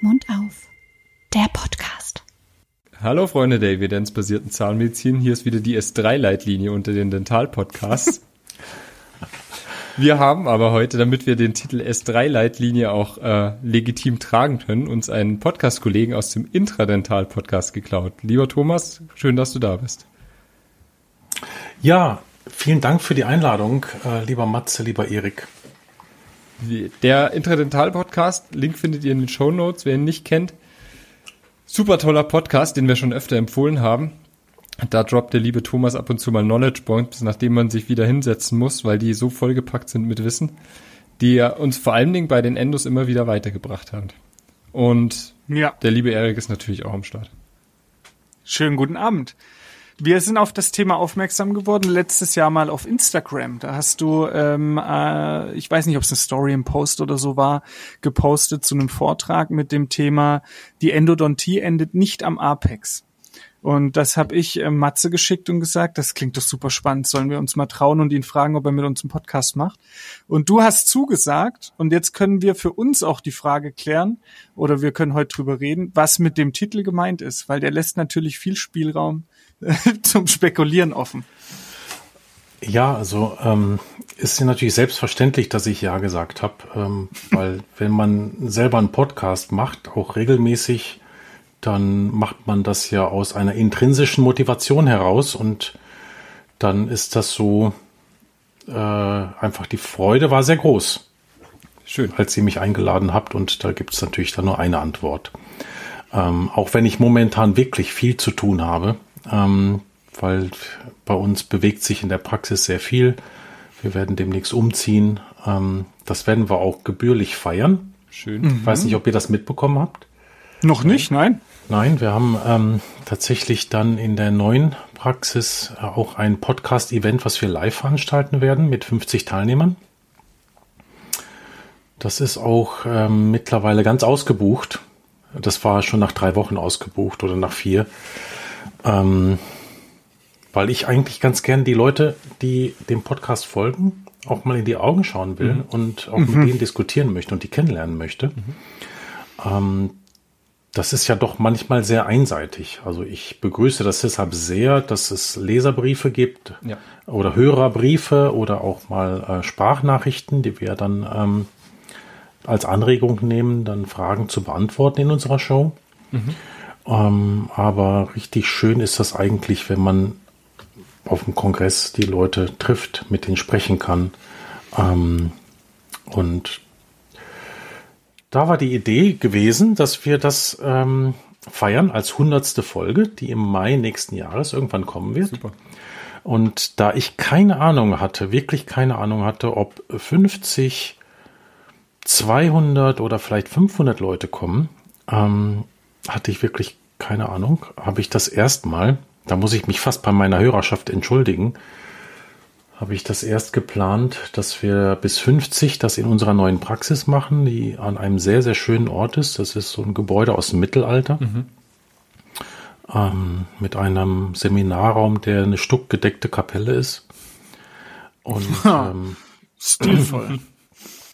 Mund auf. Der Podcast. Hallo Freunde der evidenzbasierten Zahnmedizin, hier ist wieder die S3-Leitlinie unter den Dental-Podcasts. wir haben aber heute, damit wir den Titel S3-Leitlinie auch äh, legitim tragen können, uns einen Podcast-Kollegen aus dem Intradental-Podcast geklaut. Lieber Thomas, schön, dass du da bist. Ja, vielen Dank für die Einladung, äh, lieber Matze, lieber Erik. Der Intradental-Podcast, Link findet ihr in den Show Notes, wer ihn nicht kennt. Super toller Podcast, den wir schon öfter empfohlen haben. Da droppt der liebe Thomas ab und zu mal Knowledge Points, nachdem man sich wieder hinsetzen muss, weil die so vollgepackt sind mit Wissen, die er uns vor allen Dingen bei den Endos immer wieder weitergebracht hat. Und ja. der liebe Erik ist natürlich auch am Start. Schönen guten Abend. Wir sind auf das Thema aufmerksam geworden letztes Jahr mal auf Instagram. Da hast du, ähm, äh, ich weiß nicht, ob es eine Story im Post oder so war, gepostet zu einem Vortrag mit dem Thema, die Endodontie endet nicht am Apex. Und das habe ich äh, Matze geschickt und gesagt, das klingt doch super spannend, sollen wir uns mal trauen und ihn fragen, ob er mit uns einen Podcast macht. Und du hast zugesagt und jetzt können wir für uns auch die Frage klären oder wir können heute drüber reden, was mit dem Titel gemeint ist, weil der lässt natürlich viel Spielraum zum Spekulieren offen. Ja, also ähm, ist ja natürlich selbstverständlich, dass ich ja gesagt habe, ähm, weil wenn man selber einen Podcast macht, auch regelmäßig, dann macht man das ja aus einer intrinsischen Motivation heraus und dann ist das so äh, einfach die Freude war sehr groß. Schön. Als ihr mich eingeladen habt und da gibt es natürlich dann nur eine Antwort. Ähm, auch wenn ich momentan wirklich viel zu tun habe, ähm, weil bei uns bewegt sich in der Praxis sehr viel. Wir werden demnächst umziehen. Ähm, das werden wir auch gebührlich feiern. Schön. Ich weiß nicht, ob ihr das mitbekommen habt. Noch nicht, nein. Nein, wir haben ähm, tatsächlich dann in der neuen Praxis äh, auch ein Podcast-Event, was wir live veranstalten werden mit 50 Teilnehmern. Das ist auch ähm, mittlerweile ganz ausgebucht. Das war schon nach drei Wochen ausgebucht oder nach vier. Ähm, weil ich eigentlich ganz gern die Leute, die dem Podcast folgen, auch mal in die Augen schauen will mhm. und auch mhm. mit denen diskutieren möchte und die kennenlernen möchte. Mhm. Ähm, das ist ja doch manchmal sehr einseitig. Also ich begrüße das deshalb sehr, dass es Leserbriefe gibt ja. oder Hörerbriefe oder auch mal äh, Sprachnachrichten, die wir dann ähm, als Anregung nehmen, dann Fragen zu beantworten in unserer Show. Ähm, aber richtig schön ist das eigentlich, wenn man auf dem Kongress die Leute trifft, mit denen sprechen kann. Ähm, und da war die Idee gewesen, dass wir das ähm, feiern als hundertste Folge, die im Mai nächsten Jahres irgendwann kommen wird. Super. Und da ich keine Ahnung hatte, wirklich keine Ahnung hatte, ob 50, 200 oder vielleicht 500 Leute kommen, ähm, hatte ich wirklich keine Ahnung, habe ich das erstmal, da muss ich mich fast bei meiner Hörerschaft entschuldigen, habe ich das erst geplant, dass wir bis 50 das in unserer neuen Praxis machen, die an einem sehr, sehr schönen Ort ist. Das ist so ein Gebäude aus dem Mittelalter. Mhm. Ähm, mit einem Seminarraum, der eine stuckgedeckte Kapelle ist. Und ähm, stilvoll.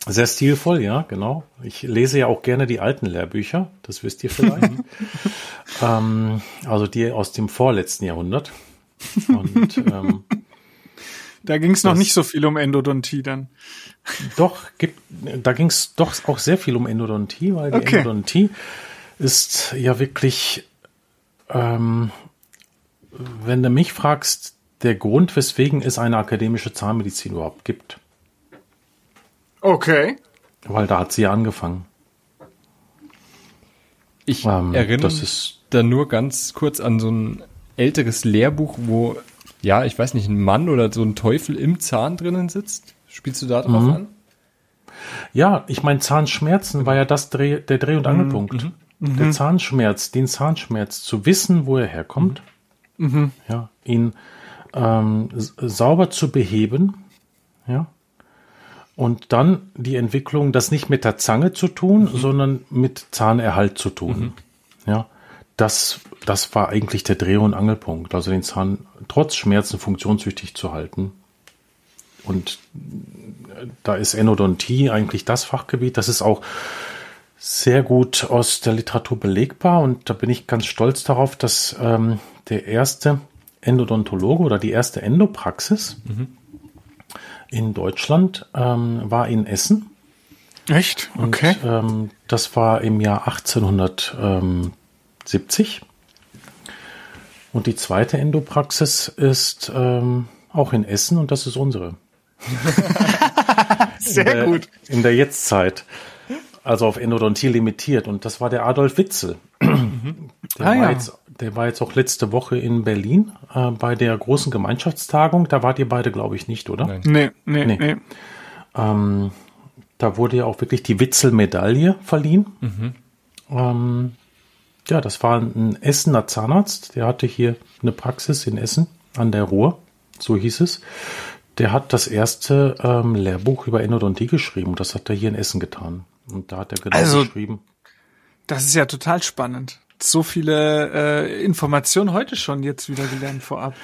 Sehr stilvoll, ja, genau. Ich lese ja auch gerne die alten Lehrbücher, das wisst ihr vielleicht. ähm, also die aus dem vorletzten Jahrhundert. Und ähm, da ging es noch nicht so viel um Endodontie dann. Doch, gibt, da ging es doch auch sehr viel um Endodontie, weil die okay. Endodontie ist ja wirklich, ähm, wenn du mich fragst, der Grund, weswegen es eine akademische Zahnmedizin überhaupt gibt. Okay. Weil da hat sie ja angefangen. Ich ähm, erinnere mich da nur ganz kurz an so ein älteres Lehrbuch, wo, ja, ich weiß nicht, ein Mann oder so ein Teufel im Zahn drinnen sitzt. Spielst du da drauf mhm. an? Ja, ich meine, Zahnschmerzen war ja das Dreh, der Dreh- und mhm, Angelpunkt. Mhm. Mhm. Der Zahnschmerz, den Zahnschmerz, zu wissen, wo er herkommt, mhm. mhm. ja, ihn ähm, sauber zu beheben, ja, und dann die Entwicklung, das nicht mit der Zange zu tun, mhm. sondern mit Zahnerhalt zu tun. Mhm. Ja, das, das war eigentlich der Dreh- und Angelpunkt. Also den Zahn trotz Schmerzen funktionstüchtig zu halten. Und da ist Endodontie eigentlich das Fachgebiet. Das ist auch sehr gut aus der Literatur belegbar. Und da bin ich ganz stolz darauf, dass ähm, der erste Endodontologe oder die erste Endopraxis mhm. In Deutschland ähm, war in Essen. Echt? Okay. Und, ähm, das war im Jahr 1870. Und die zweite Endopraxis ist ähm, auch in Essen und das ist unsere. Sehr in der, gut. In der Jetztzeit. Also auf Endodontie limitiert. Und das war der Adolf Witzel. Mhm. Der, ah, war ja. jetzt, der war jetzt auch letzte Woche in Berlin äh, bei der großen Gemeinschaftstagung. Da wart ihr beide, glaube ich, nicht, oder? Nein. Nee, nee, nee. nee. Ähm, da wurde ja auch wirklich die Witzel-Medaille verliehen. Mhm. Ähm, ja, das war ein Essener Zahnarzt. Der hatte hier eine Praxis in Essen an der Ruhr. So hieß es. Der hat das erste ähm, Lehrbuch über Endodontie geschrieben. Das hat er hier in Essen getan. Und da hat er genau also, geschrieben. Das ist ja total spannend. So viele äh, Informationen heute schon jetzt wieder gelernt vorab.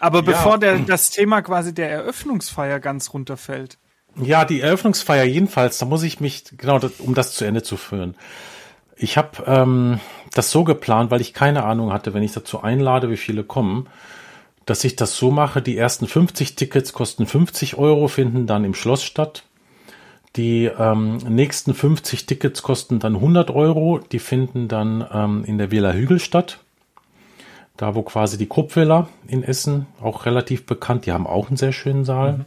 Aber ja. bevor der, das Thema quasi der Eröffnungsfeier ganz runterfällt. Ja, die Eröffnungsfeier jedenfalls, da muss ich mich, genau, um das zu Ende zu führen. Ich habe ähm, das so geplant, weil ich keine Ahnung hatte, wenn ich dazu einlade, wie viele kommen, dass ich das so mache, die ersten 50 Tickets kosten 50 Euro, finden dann im Schloss statt. Die ähm, nächsten 50 Tickets kosten dann 100 Euro, die finden dann ähm, in der Villa Hügel statt. Da, wo quasi die Kruppvilla in Essen, auch relativ bekannt, die haben auch einen sehr schönen Saal. Mhm.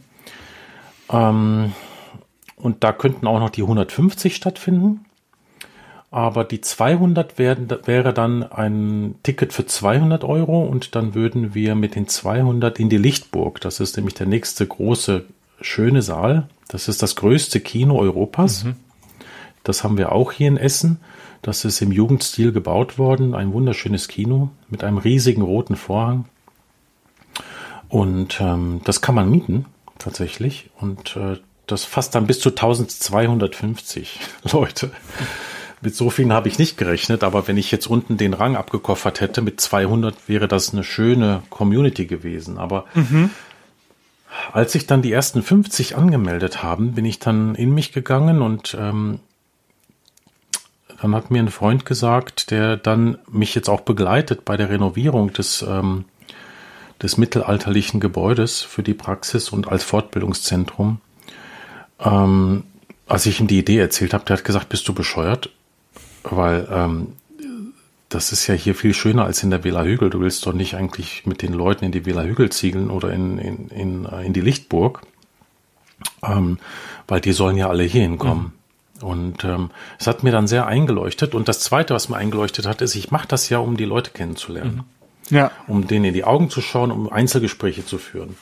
Ähm, und da könnten auch noch die 150 stattfinden. Aber die 200 werden, wäre dann ein Ticket für 200 Euro und dann würden wir mit den 200 in die Lichtburg. Das ist nämlich der nächste große, schöne Saal. Das ist das größte Kino Europas. Mhm. Das haben wir auch hier in Essen. Das ist im Jugendstil gebaut worden. Ein wunderschönes Kino mit einem riesigen roten Vorhang. Und ähm, das kann man mieten tatsächlich. Und äh, das fasst dann bis zu 1250 Leute. Mit so vielen habe ich nicht gerechnet, aber wenn ich jetzt unten den Rang abgekoffert hätte mit 200, wäre das eine schöne Community gewesen. Aber mhm. Als sich dann die ersten 50 angemeldet haben, bin ich dann in mich gegangen und ähm, dann hat mir ein Freund gesagt, der dann mich jetzt auch begleitet bei der Renovierung des ähm, des mittelalterlichen Gebäudes für die Praxis und als Fortbildungszentrum. Ähm, als ich ihm die Idee erzählt habe, der hat gesagt, bist du bescheuert? Weil ähm, das ist ja hier viel schöner als in der Villa Hügel. Du willst doch nicht eigentlich mit den Leuten in die Villa Hügel ziegeln oder in, in, in, in die Lichtburg, ähm, weil die sollen ja alle hier hinkommen. Mhm. Und ähm, es hat mir dann sehr eingeleuchtet. Und das Zweite, was mir eingeleuchtet hat, ist, ich mache das ja, um die Leute kennenzulernen. Mhm ja. um denen in die Augen zu schauen, um Einzelgespräche zu führen.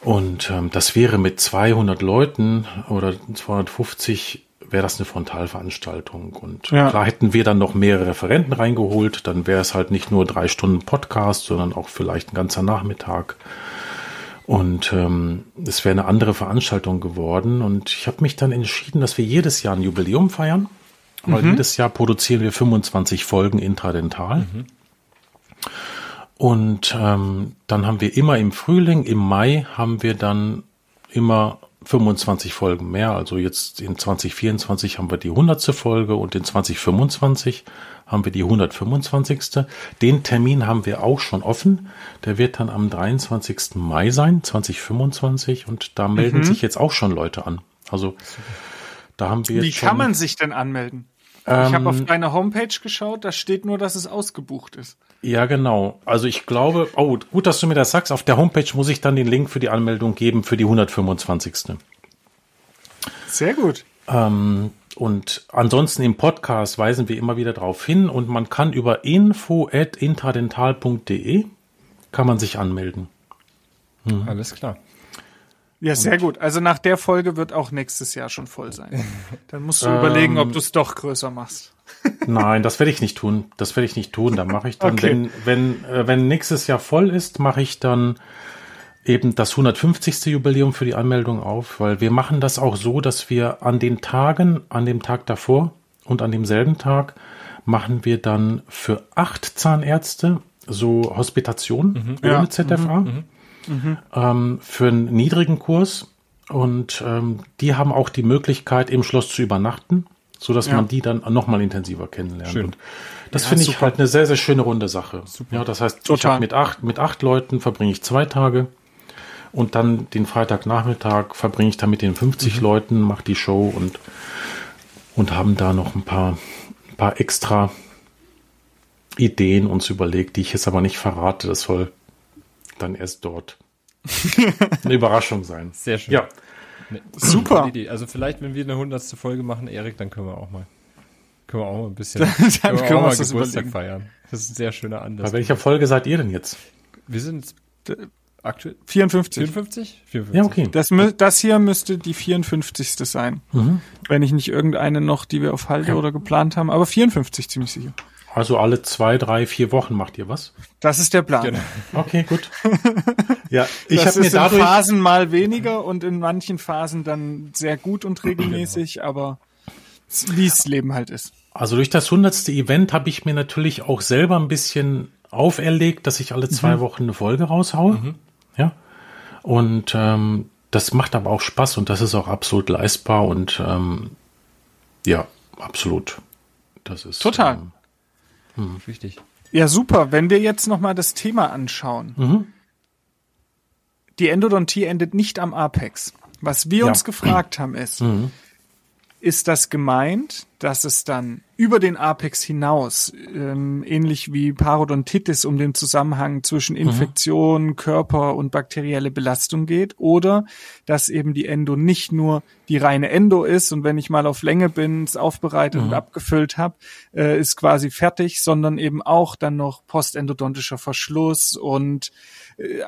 Und ähm, das wäre mit 200 Leuten oder 250 wäre das eine Frontalveranstaltung. Und ja. klar hätten wir dann noch mehrere Referenten reingeholt, dann wäre es halt nicht nur drei Stunden Podcast, sondern auch vielleicht ein ganzer Nachmittag. Und ähm, es wäre eine andere Veranstaltung geworden. Und ich habe mich dann entschieden, dass wir jedes Jahr ein Jubiläum feiern. Weil mhm. jedes Jahr produzieren wir 25 Folgen intradental. Mhm. Und ähm, dann haben wir immer im Frühling, im Mai haben wir dann immer 25 Folgen mehr. Also jetzt in 2024 haben wir die 100. Folge und in 2025 haben wir die 125. Den Termin haben wir auch schon offen. Der wird dann am 23. Mai sein, 2025. Und da melden mhm. sich jetzt auch schon Leute an. Also da haben wir. Wie kann man sich denn anmelden? Ähm, ich habe auf deine Homepage geschaut, da steht nur, dass es ausgebucht ist. Ja, genau. Also ich glaube, oh, gut, dass du mir das sagst. Auf der Homepage muss ich dann den Link für die Anmeldung geben für die 125. Sehr gut. Ähm, und ansonsten im Podcast weisen wir immer wieder darauf hin und man kann über info@intradental.de kann man sich anmelden. Hm. Alles klar. Ja, sehr gut. Also nach der Folge wird auch nächstes Jahr schon voll sein. Dann musst du ähm, überlegen, ob du es doch größer machst. Nein, das werde ich nicht tun. Das werde ich nicht tun. Da mache ich dann, okay. wenn, wenn, äh, wenn nächstes Jahr voll ist, mache ich dann eben das 150. Jubiläum für die Anmeldung auf, weil wir machen das auch so, dass wir an den Tagen, an dem Tag davor und an demselben Tag machen wir dann für acht Zahnärzte so Hospitation ohne Ja. ZFA ähm, für einen niedrigen Kurs. Und ähm, die haben auch die Möglichkeit, im Schloss zu übernachten, so dass Ja. man die dann nochmal intensiver kennenlernt. Schön. Und das Ja, finde ich super. halt eine sehr, sehr schöne runde Sache. Ja, das heißt, ich Total. habe mit acht, mit acht Leuten verbringe ich zwei Tage und dann den Freitagnachmittag verbringe ich dann mit den 50 Mhm. Leuten, mache die Show und, und haben da noch ein paar, ein paar extra Ideen uns überlegt, die ich jetzt aber nicht verrate. Das soll dann erst dort eine Überraschung sein. Sehr schön. Ja, Super. Also vielleicht, wenn wir eine hundertste Folge machen, Erik, dann können wir auch mal, können wir auch mal ein bisschen, Dann können wir auch mal Geburtstag überlegen. feiern. Das ist ein sehr schöner Anlass. bei welcher Folge seid ihr denn jetzt? Wir sind aktuell 54. 54? 54. Ja, okay. Das, das hier müsste die 54. sein. Wenn ich nicht irgendeine noch, die wir auf Halde oder geplant haben, aber 54 ziemlich sicher. Also alle zwei, drei, vier Wochen macht ihr was? Das ist der Plan. Genau. Okay, gut. ja, ich habe mir ist in dadurch Phasen mal weniger und in manchen Phasen dann sehr gut und regelmäßig, aber wie es Leben halt ist. Also durch das hundertste Event habe ich mir natürlich auch selber ein bisschen auferlegt, dass ich alle zwei Wochen eine Folge raushaue. Ja. Und ähm, das macht aber auch Spaß und das ist auch absolut leistbar und ähm, ja, absolut. Das ist Total. Ähm, Richtig. Ja, super. Wenn wir jetzt nochmal das Thema anschauen. Mhm. Die Endodontie endet nicht am Apex. Was wir Ja. Mhm. uns gefragt haben ist, ist das gemeint, dass es dann über den Apex hinaus, ähm, ähnlich wie Parodontitis, um den Zusammenhang zwischen Mhm. Infektion, Körper und bakterielle Belastung geht, oder dass eben die Endo nicht nur die reine Endo ist und wenn ich mal auf Länge bin, es aufbereitet Mhm. und abgefüllt habe, äh, ist quasi fertig, sondern eben auch dann noch postendodontischer Verschluss und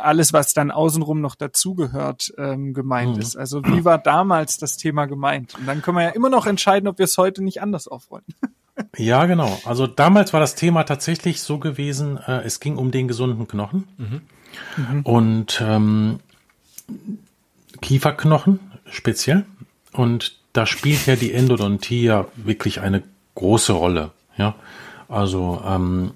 alles, was dann außenrum noch dazugehört, ähm, gemeint ist. Also wie war damals das Thema gemeint? Und dann können wir ja immer noch entscheiden, ob wir es heute nicht anders aufrollen. Ja, genau. Also damals war das Thema tatsächlich so gewesen, äh, es ging um den gesunden Knochen und ähm, Kieferknochen speziell. Und da spielt ja die Endodontie ja wirklich eine große Rolle. Ja, also ähm,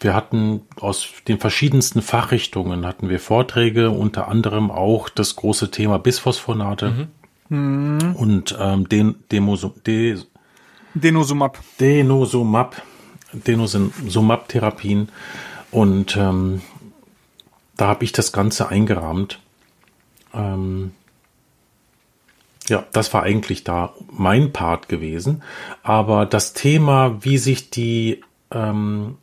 wir hatten aus den verschiedensten Fachrichtungen hatten wir Vorträge, unter anderem auch das große Thema Bisphosphonate und ähm, den Demoso, de, Denosumab. Denosumab, Denosumab-Therapien und ähm, da habe ich das Ganze eingerahmt. Ähm, ja, das war eigentlich da mein Part gewesen. Aber das Thema, wie sich die ähm,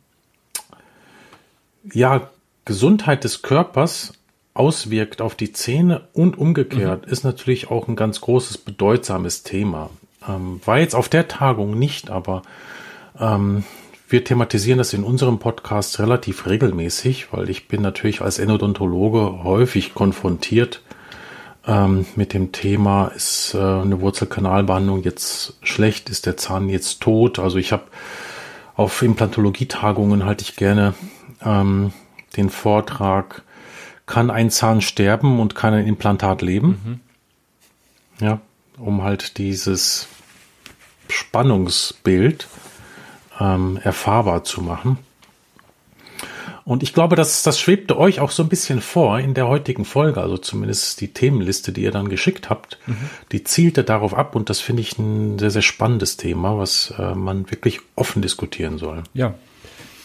ja, Gesundheit des Körpers auswirkt auf die Zähne und umgekehrt, ist natürlich auch ein ganz großes, bedeutsames Thema. Ähm, war jetzt auf der Tagung nicht, aber ähm, wir thematisieren das in unserem Podcast relativ regelmäßig, weil ich bin natürlich als Endodontologe häufig konfrontiert ähm, mit dem Thema, ist äh, eine Wurzelkanalbehandlung jetzt schlecht, ist der Zahn jetzt tot? Also ich habe auf Implantologietagungen halte ich gerne ähm, den Vortrag, kann ein Zahn sterben und kann ein Implantat leben? Ja, um halt dieses Spannungsbild ähm, erfahrbar zu machen. Und ich glaube, das, das schwebte euch auch so ein bisschen vor in der heutigen Folge, also zumindest die Themenliste, die ihr dann geschickt habt, die zielte darauf ab und das finde ich ein sehr, sehr spannendes Thema, was äh, man wirklich offen diskutieren soll. Ja.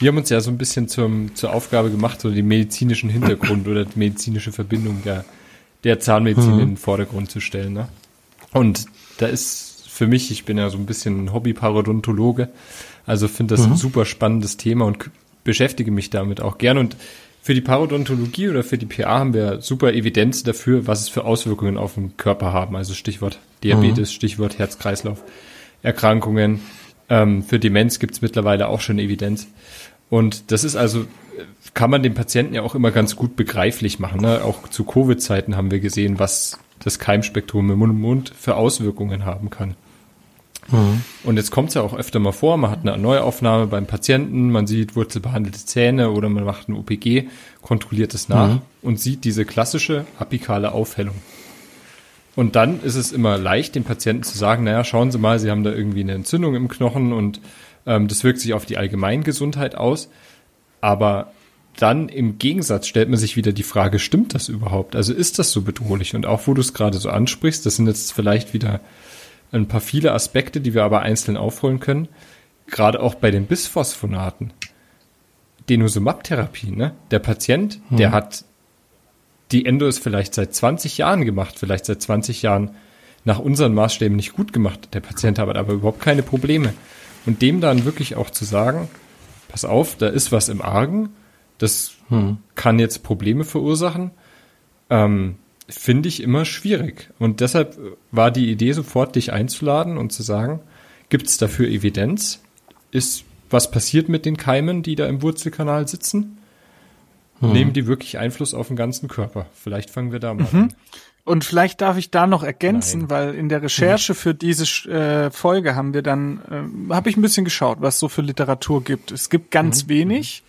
Wir haben uns ja so ein bisschen zum, zur Aufgabe gemacht, so den medizinischen Hintergrund oder die medizinische Verbindung der, der Zahnmedizin in den Vordergrund zu stellen. Ne? Und da ist für mich, ich bin ja so ein bisschen ein Hobby-Parodontologe, also finde das ein super spannendes Thema und beschäftige mich damit auch gern. Und für die Parodontologie oder für die PA haben wir super Evidenz dafür, was es für Auswirkungen auf den Körper haben. Also Stichwort Diabetes, Stichwort Herz-Kreislauf-Erkrankungen. Ähm, für Demenz gibt es mittlerweile auch schon Evidenz. Und das ist also, kann man dem Patienten ja auch immer ganz gut begreiflich machen. Ne? Auch zu Covid-Zeiten haben wir gesehen, was das Keimspektrum im Mund für Auswirkungen haben kann. Und jetzt kommt es ja auch öfter mal vor, man hat eine Neuaufnahme beim Patienten, man sieht wurzelbehandelte Zähne oder man macht ein OPG, kontrolliert es nach und sieht diese klassische apikale Aufhellung. Und dann ist es immer leicht, dem Patienten zu sagen, naja, schauen Sie mal, Sie haben da irgendwie eine Entzündung im Knochen und das wirkt sich auf die Allgemeingesundheit aus. Aber dann im Gegensatz stellt man sich wieder die Frage, stimmt das überhaupt? Also ist das so bedrohlich? Und auch wo du es gerade so ansprichst, das sind jetzt vielleicht wieder ein paar viele Aspekte, die wir aber einzeln aufholen können. Gerade auch bei den Bisphosphonaten. Denosumab-Therapie, ne? Der Patient, hm. der hat die Endo ist vielleicht seit 20 Jahren gemacht, vielleicht seit 20 Jahren nach unseren Maßstäben nicht gut gemacht. Der Patient hat aber überhaupt keine Probleme. Und dem dann wirklich auch zu sagen, pass auf, da ist was im Argen, das hm. kann jetzt Probleme verursachen, ähm, finde ich immer schwierig. Und deshalb war die Idee sofort, dich einzuladen und zu sagen, gibt es dafür Evidenz? Ist was passiert mit den Keimen, die da im Wurzelkanal sitzen? Hm. Nehmen die wirklich Einfluss auf den ganzen Körper? Vielleicht fangen wir da mal mhm. an. Und vielleicht darf ich da noch ergänzen, Nein. weil in der Recherche für diese äh, Folge haben wir dann, äh, habe ich ein bisschen geschaut, was so für Literatur gibt. Es gibt ganz mhm. wenig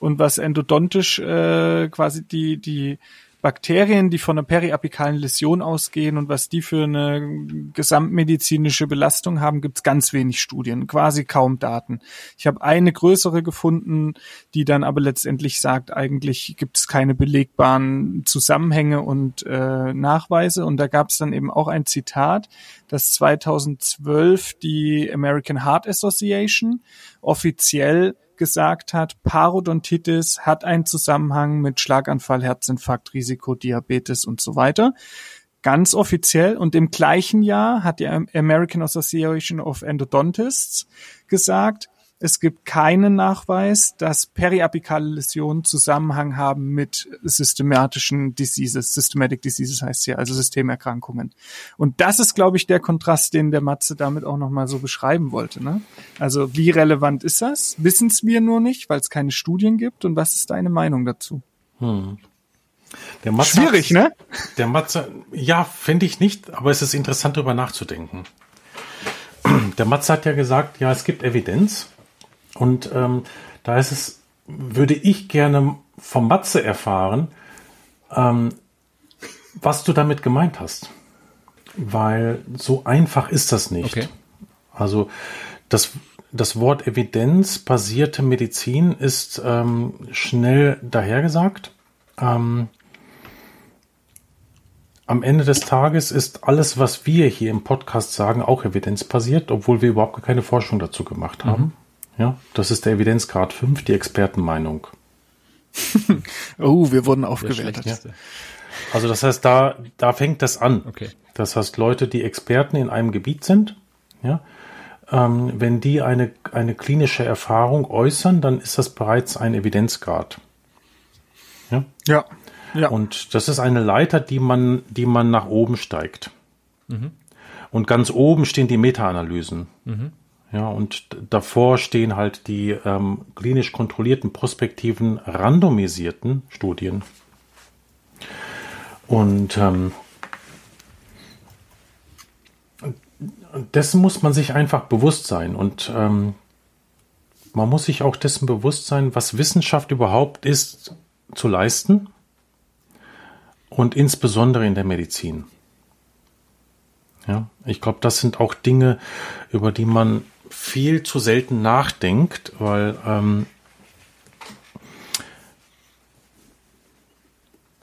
und was endodontisch äh, quasi die die Bakterien, die von einer periapikalen Läsion ausgehen und was die für eine gesamtmedizinische Belastung haben, gibt es ganz wenig Studien, quasi kaum Daten. Ich habe eine größere gefunden, die dann aber letztendlich sagt, eigentlich gibt es keine belegbaren Zusammenhänge und äh, Nachweise. Und da gab es dann eben auch ein Zitat, dass 2012 die American Heart Association offiziell gesagt hat, Parodontitis hat einen Zusammenhang mit Schlaganfall, Herzinfarkt, Risiko, Diabetes und so weiter. Ganz offiziell und im gleichen Jahr hat die American Association of Endodontists gesagt, es gibt keinen Nachweis, dass periapikale Läsionen Zusammenhang haben mit systematischen Diseases. Systematic Diseases heißt hier, also Systemerkrankungen. Und das ist, glaube ich, der Kontrast, den der Matze damit auch nochmal so beschreiben wollte. Ne? Also wie relevant ist das? Wissen es wir nur nicht, weil es keine Studien gibt. Und was ist deine Meinung dazu? Hm. Der Matze Schwierig, ne? Der Matze, ja, finde ich nicht, aber es ist interessant, darüber nachzudenken. Der Matze hat ja gesagt, ja, es gibt Evidenz und ähm, da ist es, würde ich gerne vom Matze erfahren, ähm, was du damit gemeint hast. Weil so einfach ist das nicht. Okay. Also das, das Wort evidenzbasierte Medizin ist ähm, schnell dahergesagt. Ähm, am Ende des Tages ist alles, was wir hier im Podcast sagen, auch evidenzbasiert, obwohl wir überhaupt keine Forschung dazu gemacht haben. Mhm. Ja, das ist der Evidenzgrad 5, die Expertenmeinung. oh, wir wurden aufgewertet. Ja. Also das heißt, da, da fängt das an. Okay. Das heißt, Leute, die Experten in einem Gebiet sind, ja, ähm, wenn die eine, eine klinische Erfahrung äußern, dann ist das bereits ein Evidenzgrad. Ja. ja. ja. Und das ist eine Leiter, die man, die man nach oben steigt. Mhm. Und ganz oben stehen die Meta-Analysen. Mhm. Ja, und davor stehen halt die ähm, klinisch kontrollierten, prospektiven, randomisierten Studien. Und ähm, dessen muss man sich einfach bewusst sein. Und ähm, man muss sich auch dessen bewusst sein, was Wissenschaft überhaupt ist zu leisten. Und insbesondere in der Medizin. Ja, ich glaube, das sind auch Dinge, über die man viel zu selten nachdenkt, weil ähm,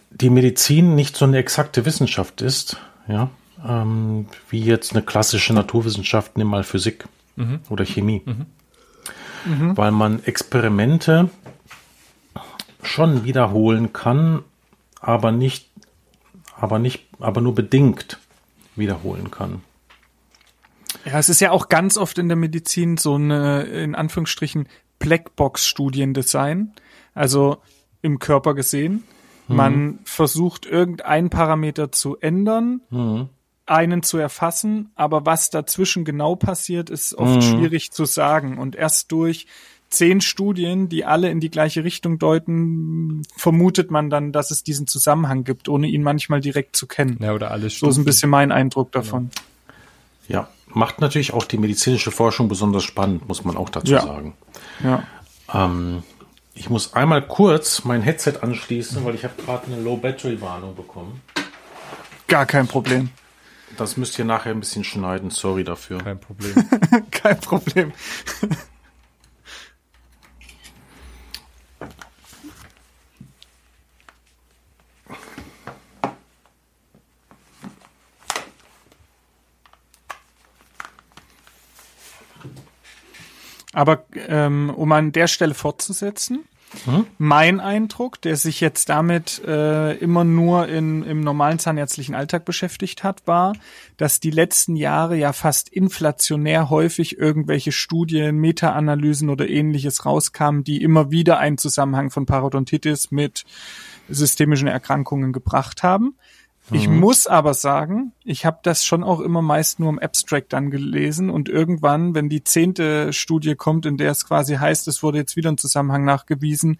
die Medizin nicht so eine exakte Wissenschaft ist, ja, ähm, wie jetzt eine klassische Naturwissenschaft, nimm mal Physik mhm. oder Chemie. Mhm. Mhm. Weil man Experimente schon wiederholen kann, aber nicht, aber nicht, aber nur bedingt wiederholen kann. Ja, es ist ja auch ganz oft in der Medizin so eine, in Anführungsstrichen, Blackbox-Studiendesign. Also im Körper gesehen. Mhm. Man versucht irgendeinen Parameter zu ändern, mhm. einen zu erfassen, aber was dazwischen genau passiert, ist oft mhm. schwierig zu sagen. Und erst durch zehn Studien, die alle in die gleiche Richtung deuten, vermutet man dann, dass es diesen Zusammenhang gibt, ohne ihn manchmal direkt zu kennen. Ja, oder alles. So ist ein bisschen mein Eindruck davon. Ja, macht natürlich auch die medizinische Forschung besonders spannend, muss man auch dazu ja. sagen. Ja. Ähm, ich muss einmal kurz mein Headset anschließen, weil ich habe gerade eine Low Battery Warnung bekommen. Gar kein Problem. Das müsst ihr nachher ein bisschen schneiden. Sorry dafür. Kein Problem. kein Problem. Aber ähm, um an der Stelle fortzusetzen, Mhm. mein Eindruck, der sich jetzt damit äh, immer nur in, im normalen zahnärztlichen Alltag beschäftigt hat, war, dass die letzten Jahre ja fast inflationär häufig irgendwelche Studien, Meta-Analysen oder ähnliches rauskamen, die immer wieder einen Zusammenhang von Parodontitis mit systemischen Erkrankungen gebracht haben. Ich muss aber sagen, ich habe das schon auch immer meist nur im Abstract dann gelesen und irgendwann, wenn die zehnte Studie kommt, in der es quasi heißt, es wurde jetzt wieder ein Zusammenhang nachgewiesen,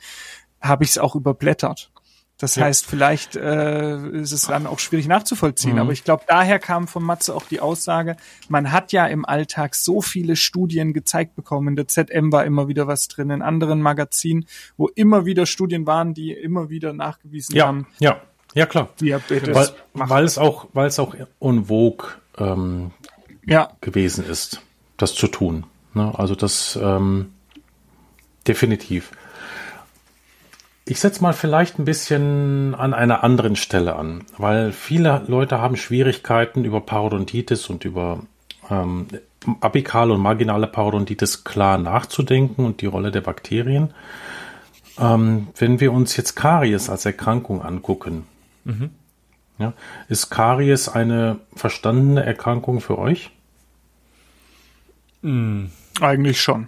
habe ich es auch überblättert. Das Ja. heißt, vielleicht äh, ist es dann auch schwierig nachzuvollziehen. Aber ich glaube, daher kam von Matze auch die Aussage, man hat ja im Alltag so viele Studien gezeigt bekommen. In der ZM war immer wieder was drin, in anderen Magazinen, wo immer wieder Studien waren, die immer wieder nachgewiesen Ja, haben, ja, ja klar. Diabetes. Weil, macht. weil es auch, weil es auch en vogue ähm, ja, gewesen ist, das zu tun. Ne? Also das ähm, definitiv. Ich setze mal vielleicht ein bisschen an einer anderen Stelle an, weil viele Leute haben Schwierigkeiten über Parodontitis und über ähm, apikale und marginale Parodontitis klar nachzudenken und die Rolle der Bakterien. Ähm, wenn wir uns jetzt Karies als Erkrankung angucken, ja, ist Karies eine verstandene Erkrankung für euch? Eigentlich schon.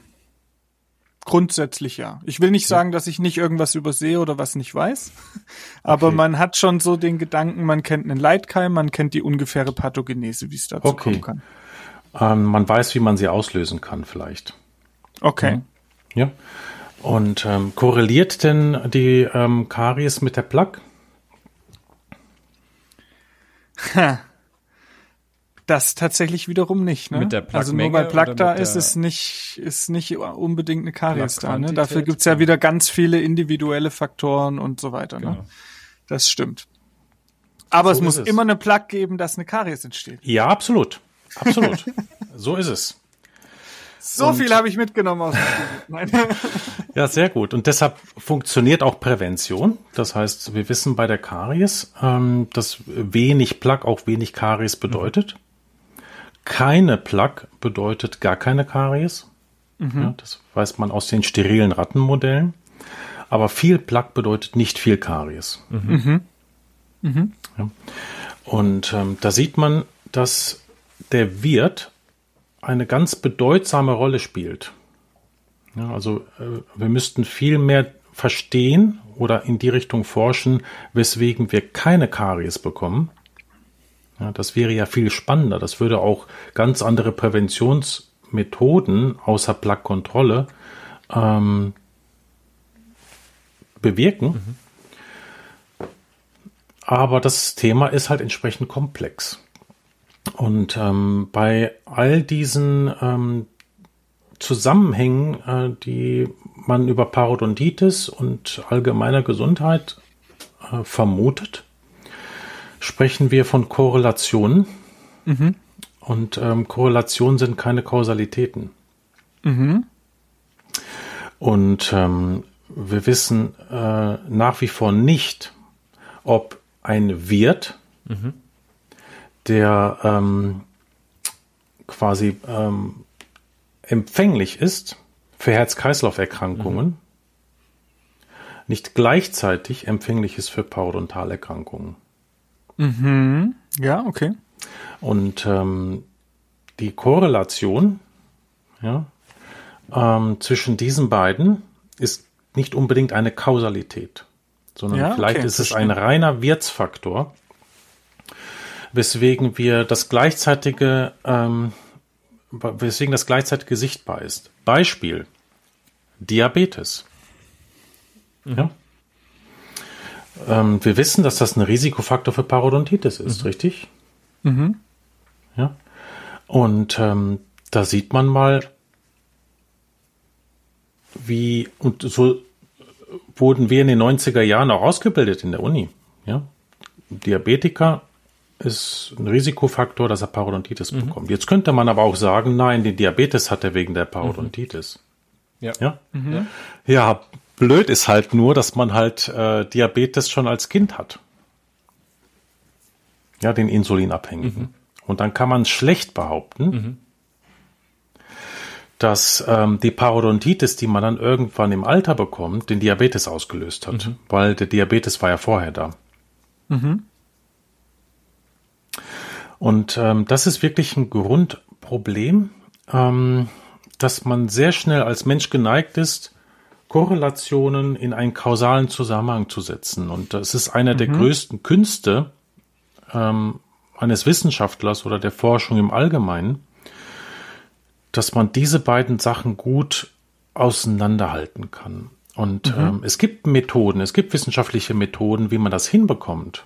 Grundsätzlich ja. Ich will nicht sagen, dass ich nicht irgendwas übersehe oder was nicht weiß, aber Okay. man hat schon so den Gedanken, man kennt einen Leitkeim, man kennt die ungefähre Pathogenese, wie es dazu Okay. kommen kann. Ähm, man weiß, wie man sie auslösen kann, vielleicht. Okay. Ja. Und ähm, korreliert denn die ähm, Karies mit der Plaque? Das tatsächlich wiederum nicht, ne? Mit der Also nur weil oder da ist, ist nicht, ist nicht unbedingt eine Karies da, ne? Dafür gibt's ja wieder ganz viele individuelle Faktoren und so weiter, ne? Genau. Das stimmt. Aber So es muss es. immer eine Plaque geben, dass eine Karies entsteht. Ja, absolut. Absolut. so ist es. So viel habe ich mitgenommen aus dem Studium. Ja, sehr gut. Und deshalb funktioniert auch Prävention. Das heißt, wir wissen bei der Karies, ähm, dass wenig Plaque auch wenig Karies bedeutet. Keine Plaque bedeutet gar keine Karies. Ja, das weiß man aus den sterilen Rattenmodellen. Aber viel Plaque bedeutet nicht viel Karies. Ja. Und ähm, da sieht man, dass der Wirt eine ganz bedeutsame Rolle spielt. Ja, also äh, wir müssten viel mehr verstehen oder in die Richtung forschen, weswegen wir keine Karies bekommen. Ja, das wäre ja viel spannender. Das würde auch ganz andere Präventionsmethoden außer Plaque-Kontrolle ähm, bewirken. Aber das Thema ist halt entsprechend komplex. Und ähm, bei all diesen ähm, Zusammenhängen, äh, die man über Parodontitis und allgemeiner Gesundheit äh, vermutet, sprechen wir von Korrelationen. Und ähm, Korrelationen sind keine Kausalitäten. Und ähm, wir wissen äh, nach wie vor nicht, ob ein Wirt, der ähm, quasi ähm, empfänglich ist für Herz-Kreislauf-Erkrankungen, nicht gleichzeitig empfänglich ist für Parodontalerkrankungen. Ja, okay. Und ähm, die Korrelation ja, ähm, zwischen diesen beiden ist nicht unbedingt eine Kausalität, sondern Ja, vielleicht okay, ist es ein reiner Wirtsfaktor, weswegen wir das gleichzeitige, ähm, weswegen das gleichzeitige sichtbar ist. Beispiel Diabetes. Ja. Ähm, wir wissen, dass das ein Risikofaktor für Parodontitis ist, richtig? Ja. Und ähm, da sieht man mal, wie, und so wurden wir in den 90er Jahren auch ausgebildet in der Uni. Ja. Diabetiker ist ein Risikofaktor, dass er Parodontitis bekommt. Jetzt könnte man aber auch sagen, nein, den Diabetes hat er wegen der Parodontitis. Ja. Ja. Ja, blöd ist halt nur, dass man halt äh, Diabetes schon als Kind hat. Ja, den Insulinabhängigen. Und dann kann man schlecht behaupten, dass ähm, die Parodontitis, die man dann irgendwann im Alter bekommt, den Diabetes ausgelöst hat, mhm. weil der Diabetes war ja vorher da. Mhm. Und ähm, das ist wirklich ein Grundproblem, ähm, dass man sehr schnell als Mensch geneigt ist, Korrelationen in einen kausalen Zusammenhang zu setzen. Und das ist einer mhm. der größten Künste ähm, eines Wissenschaftlers oder der Forschung im Allgemeinen, dass man diese beiden Sachen gut auseinanderhalten kann. Und mhm. ähm, es gibt Methoden, es gibt wissenschaftliche Methoden, wie man das hinbekommt.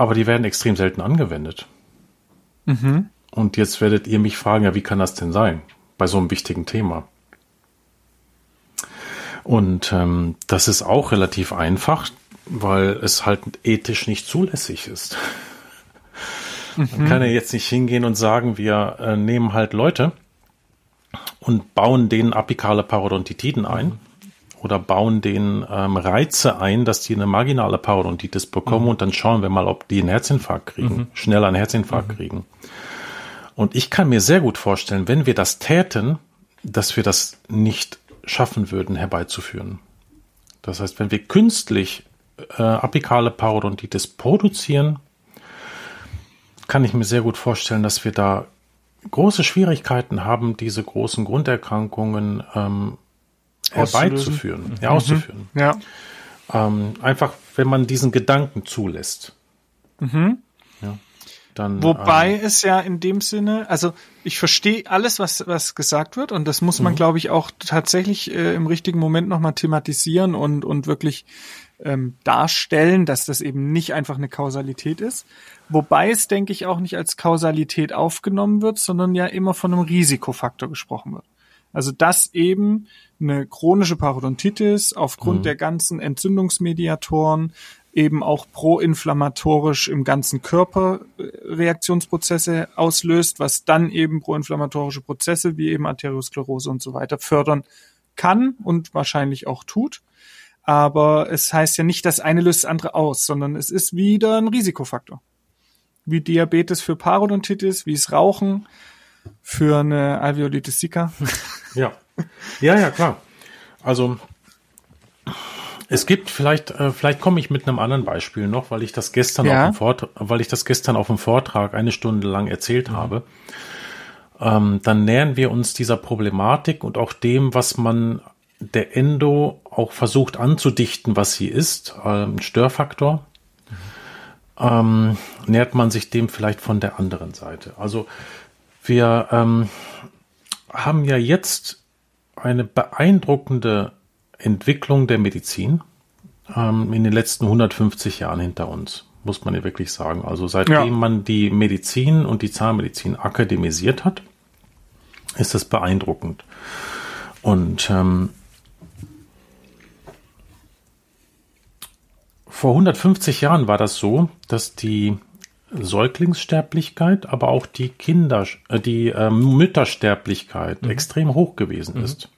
Aber die werden extrem selten angewendet. Mhm. Und jetzt werdet ihr mich fragen, ja, wie kann das denn sein bei so einem wichtigen Thema? Und ähm, das ist auch relativ einfach, weil es halt ethisch nicht zulässig ist. Mhm. Man kann ja jetzt nicht hingehen und sagen, wir äh, nehmen halt Leute und bauen denen apikale Parodontitiden ein mhm. Oder bauen denen ähm, Reize ein, dass die eine marginale Parodontitis bekommen mhm. und dann schauen wir mal, ob die einen Herzinfarkt kriegen, mhm. schneller einen Herzinfarkt mhm. kriegen. Und ich kann mir sehr gut vorstellen, wenn wir das täten, dass wir das nicht schaffen würden herbeizuführen. Das heißt, wenn wir künstlich äh, apikale Parodontitis produzieren, kann ich mir sehr gut vorstellen, dass wir da große Schwierigkeiten haben, diese großen Grunderkrankungen ähm, herbeizuführen, ja, mhm. auszuführen. Ja. Ähm, einfach, wenn man diesen Gedanken zulässt. Mhm. Ja. Dann, Wobei ähm, es ja in dem Sinne, also ich verstehe alles, was, was gesagt wird und das muss man, mhm. glaube ich, auch tatsächlich äh, im richtigen Moment nochmal thematisieren und, und wirklich ähm, darstellen, dass das eben nicht einfach eine Kausalität ist. Wobei es, denke ich, auch nicht als Kausalität aufgenommen wird, sondern ja immer von einem Risikofaktor gesprochen wird. Also dass eben eine chronische Parodontitis aufgrund mhm. der ganzen Entzündungsmediatoren eben auch proinflammatorisch im ganzen Körper äh, Reaktionsprozesse auslöst, was dann eben proinflammatorische Prozesse wie eben Arteriosklerose und so weiter fördern kann und wahrscheinlich auch tut. Aber es heißt ja nicht, das eine löst das andere aus, sondern es ist wieder ein Risikofaktor. Wie Diabetes für Parodontitis, wie es Rauchen für eine Alveolitis sicca. Ja. Ja, ja, klar. Also es gibt vielleicht, äh, vielleicht komme ich mit einem anderen Beispiel noch, weil ich das gestern ja. auf dem Vortrag, weil ich das gestern auf dem Vortrag eine Stunde lang erzählt mhm. habe. Ähm, dann nähern wir uns dieser Problematik und auch dem, was man der Endo auch versucht anzudichten, was sie ist, ähm, Störfaktor, mhm. ähm, nähert man sich dem vielleicht von der anderen Seite. Also wir ähm, haben ja jetzt eine beeindruckende Entwicklung der Medizin ähm, in den letzten 150 Jahren hinter uns, muss man ja wirklich sagen. Also seitdem ja. man die Medizin und die Zahnmedizin akademisiert hat, ist das beeindruckend. Und ähm, vor 150 Jahren war das so, dass die Säuglingssterblichkeit, aber auch die Kinder, äh, die äh, Müttersterblichkeit mhm. extrem hoch gewesen mhm. ist.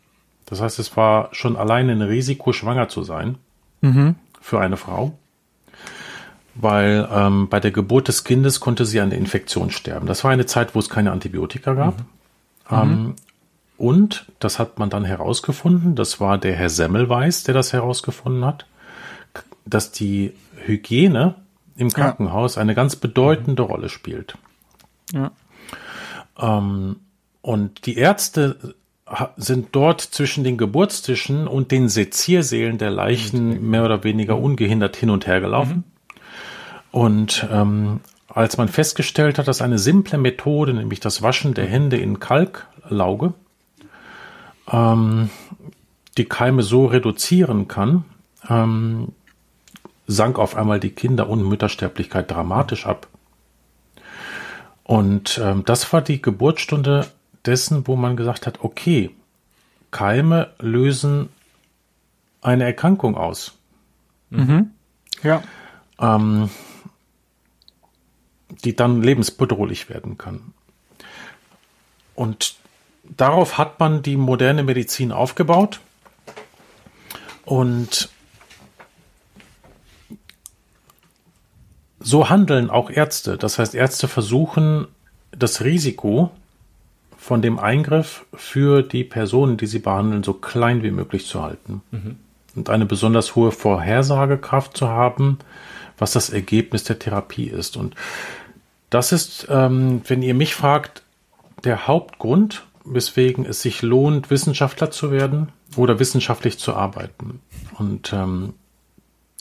Das heißt, es war schon alleine ein Risiko, schwanger zu sein mhm. für eine Frau, weil ähm, bei der Geburt des Kindes konnte sie an der Infektion sterben. Das war eine Zeit, wo es keine Antibiotika gab. Mhm. Ähm, mhm. und das hat man dann herausgefunden, das war der Herr Semmelweis, der das herausgefunden hat, dass die Hygiene im Krankenhaus ja. eine ganz bedeutende Rolle spielt. Ja. Ähm, und die Ärzte sind dort zwischen den Geburtstischen und den Seziersälen der Leichen mehr oder weniger ungehindert hin und her gelaufen. Mhm. Und ähm, als man festgestellt hat, dass eine simple Methode, nämlich das Waschen der Hände in Kalklauge, ähm, die Keime so reduzieren kann, ähm, sank auf einmal die Kinder- und Müttersterblichkeit dramatisch ab. Und ähm, das war die Geburtsstunde dessen, wo man gesagt hat, okay, Keime lösen eine Erkrankung aus. Mhm. Ja. Ähm, die dann lebensbedrohlich werden kann. Und darauf hat man die moderne Medizin aufgebaut. Und so handeln auch Ärzte. Das heißt, Ärzte versuchen das Risiko von dem Eingriff für die Personen, die sie behandeln, so klein wie möglich zu halten. Und eine besonders hohe Vorhersagekraft zu haben, was das Ergebnis der Therapie ist. Und das ist, ähm, wenn ihr mich fragt, der Hauptgrund, weswegen es sich lohnt, Wissenschaftler zu werden oder wissenschaftlich zu arbeiten. Und ähm,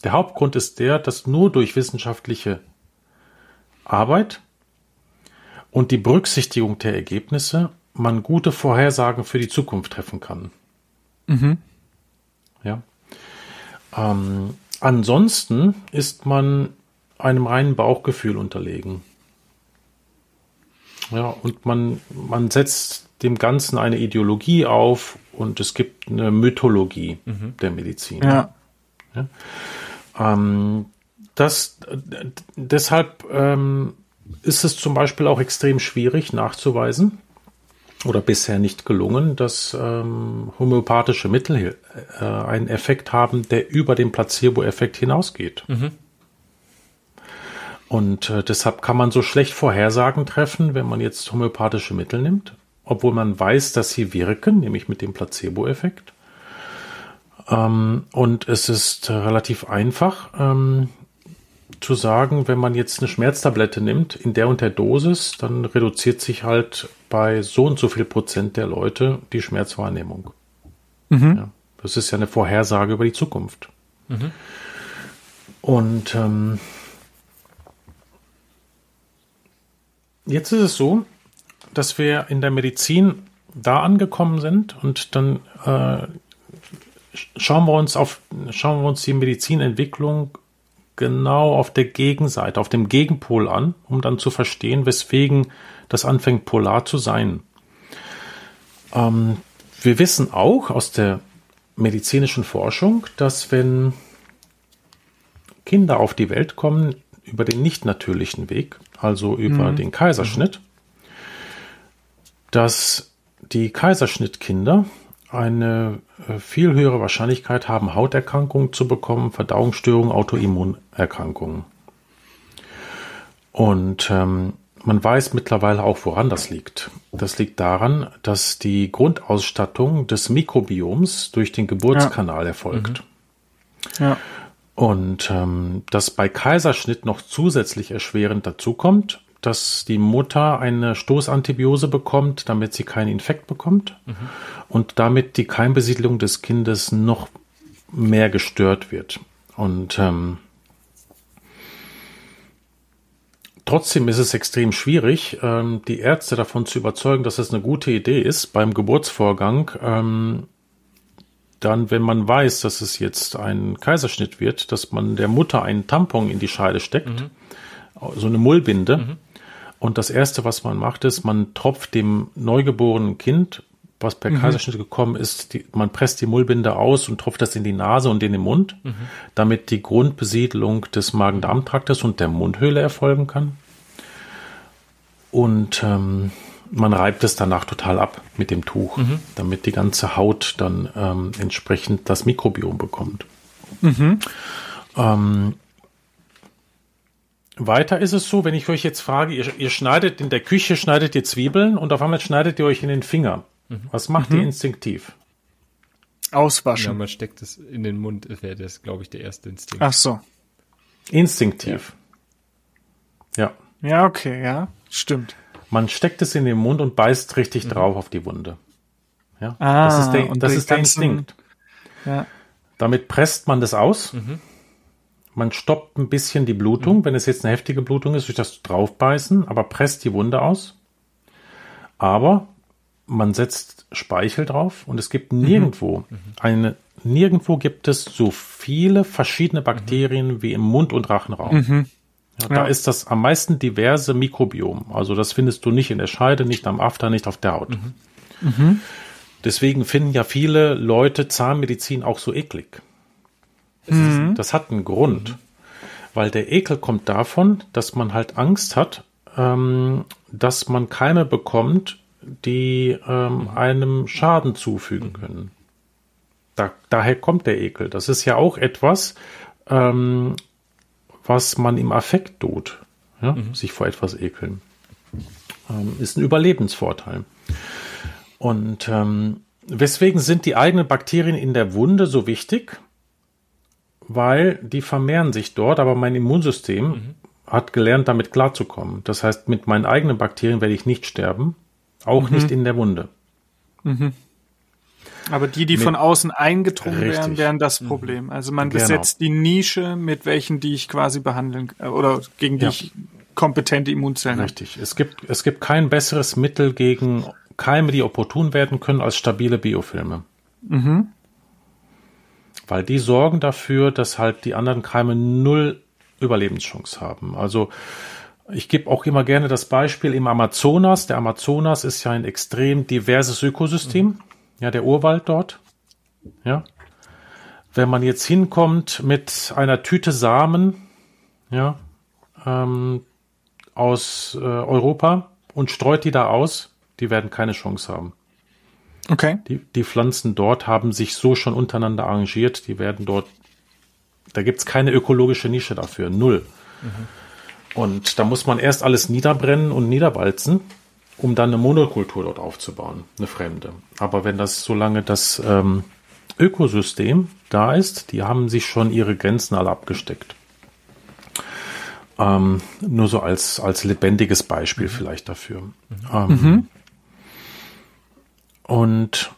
der Hauptgrund ist der, dass nur durch wissenschaftliche Arbeit und die Berücksichtigung der Ergebnisse man gute Vorhersagen für die Zukunft treffen kann. Mhm. Ja. Ähm, ansonsten ist man einem reinen Bauchgefühl unterlegen. Ja, und man, man setzt dem Ganzen eine Ideologie auf und es gibt eine Mythologie der Medizin. Ja. Ähm, das, deshalb ähm, ist es zum Beispiel auch extrem schwierig nachzuweisen oder bisher nicht gelungen, dass ähm, homöopathische Mittel äh, einen Effekt haben, der über den Placebo-Effekt hinausgeht. Und äh, deshalb kann man so schlecht Vorhersagen treffen, wenn man jetzt homöopathische Mittel nimmt, obwohl man weiß, dass sie wirken, nämlich mit dem Placebo-Effekt. Ähm, und es ist äh, relativ einfach ähm, zu sagen, wenn man jetzt eine Schmerztablette nimmt, in der und der Dosis, dann reduziert sich halt bei so und so viel Prozent der Leute die Schmerzwahrnehmung. Ja, das ist ja eine Vorhersage über die Zukunft. Und ähm, jetzt ist es so, dass wir in der Medizin da angekommen sind und dann äh, schauen wir uns auf schauen wir uns die Medizinentwicklung genau auf der Gegenseite, auf dem Gegenpol an, um dann zu verstehen, weswegen das anfängt polar zu sein. Ähm, wir wissen auch aus der medizinischen Forschung, dass wenn Kinder auf die Welt kommen über den nicht natürlichen Weg, also über den Kaiserschnitt, dass die Kaiserschnittkinder eine äh, viel höhere Wahrscheinlichkeit haben, Hauterkrankungen zu bekommen, Verdauungsstörungen, Autoimmunerkrankungen. Und ähm, man weiß mittlerweile auch, woran das liegt. Das liegt daran, dass die Grundausstattung des Mikrobioms durch den Geburtskanal erfolgt. Ja. Und ähm, dass bei Kaiserschnitt noch zusätzlich erschwerend dazukommt, dass die Mutter eine Stoßantibiose bekommt, damit sie keinen Infekt bekommt und damit die Keimbesiedlung des Kindes noch mehr gestört wird. Und ähm, trotzdem ist es extrem schwierig, ähm, die Ärzte davon zu überzeugen, dass es eine gute Idee ist, beim Geburtsvorgang ähm, dann, wenn man weiß, dass es jetzt ein Kaiserschnitt wird, dass man der Mutter einen Tampon in die Scheide steckt, so eine Mullbinde. Und das erste, was man macht, ist, man tropft dem neugeborenen Kind, was per Kaiserschnitt gekommen ist, die, man presst die Mullbinde aus und tropft das in die Nase und in den Mund, damit die Grundbesiedlung des Magen-Darm-Traktes und der Mundhöhle erfolgen kann. Und ähm, man reibt es danach total ab mit dem Tuch, damit die ganze Haut dann ähm, entsprechend das Mikrobiom bekommt. Ähm, weiter ist es so, wenn ich euch jetzt frage, ihr, ihr schneidet in der Küche, schneidet ihr Zwiebeln und auf einmal schneidet ihr euch in den Finger. Was macht ihr instinktiv? Ja, Auswaschen. man steckt es in den Mund, wäre das, glaube ich, der erste Instinkt. Ach so. Instinktiv. Ja. Ja, okay, ja. Stimmt. Man steckt es in den Mund und beißt richtig drauf auf die Wunde. Ja. Ah, das ist der, und das ist der Instinkt. Ja. Damit presst man das aus. Man stoppt ein bisschen die Blutung, wenn es jetzt eine heftige Blutung ist, durch das Draufbeißen, aber presst die Wunde aus. Aber man setzt Speichel drauf und es gibt nirgendwo eine, nirgendwo gibt es so viele verschiedene Bakterien wie im Mund- und Rachenraum. Ja, da Ja. ist das am meisten diverse Mikrobiom. Also das findest du nicht in der Scheide, nicht am After, nicht auf der Haut. Deswegen finden ja viele Leute Zahnmedizin auch so eklig. Das, ist, das hat einen Grund, weil der Ekel kommt davon, dass man halt Angst hat, ähm, dass man Keime bekommt, die ähm, einem Schaden zufügen können. Da, daher kommt der Ekel. Das ist ja auch etwas, ähm, was man im Affekt tut, ja? sich vor etwas ekeln. Ähm, ist ein Überlebensvorteil. Und ähm, weswegen sind die eigenen Bakterien in der Wunde so wichtig? Weil die vermehren sich dort, aber mein Immunsystem mhm. hat gelernt, damit klarzukommen. Das heißt, mit meinen eigenen Bakterien werde ich nicht sterben, auch mhm. nicht in der Wunde. Mhm. Aber die, die mit, von außen eingedrungen richtig. wären, wären das mhm. Problem. Also man genau. besetzt die Nische mit welchen, die ich quasi behandeln äh, oder gegen die ja. ich kompetente Immunzellen habe. Richtig. Es gibt, es gibt kein besseres Mittel gegen Keime, die opportun werden können, als stabile Biofilme. Mhm. Weil die sorgen dafür, dass halt die anderen Keime null Überlebenschance haben. Also ich gebe auch immer gerne das Beispiel im Amazonas. Der Amazonas ist ja ein extrem diverses Ökosystem. Mhm. Ja, der Urwald dort. Ja. Wenn man jetzt hinkommt mit einer Tüte Samen, ja, ähm, aus äh, Europa und streut die da aus, die werden keine Chance haben. Okay. Die, die Pflanzen dort haben sich so schon untereinander arrangiert, die werden dort, da gibt's keine ökologische Nische dafür, null. Mhm. Und da muss man erst alles niederbrennen und niederwalzen, um dann eine Monokultur dort aufzubauen, eine fremde. Aber wenn das, solange das ähm, Ökosystem da ist, die haben sich schon ihre Grenzen alle abgesteckt. Ähm, nur so als, als lebendiges Beispiel mhm. vielleicht dafür. Mhm. Ähm, mhm. Und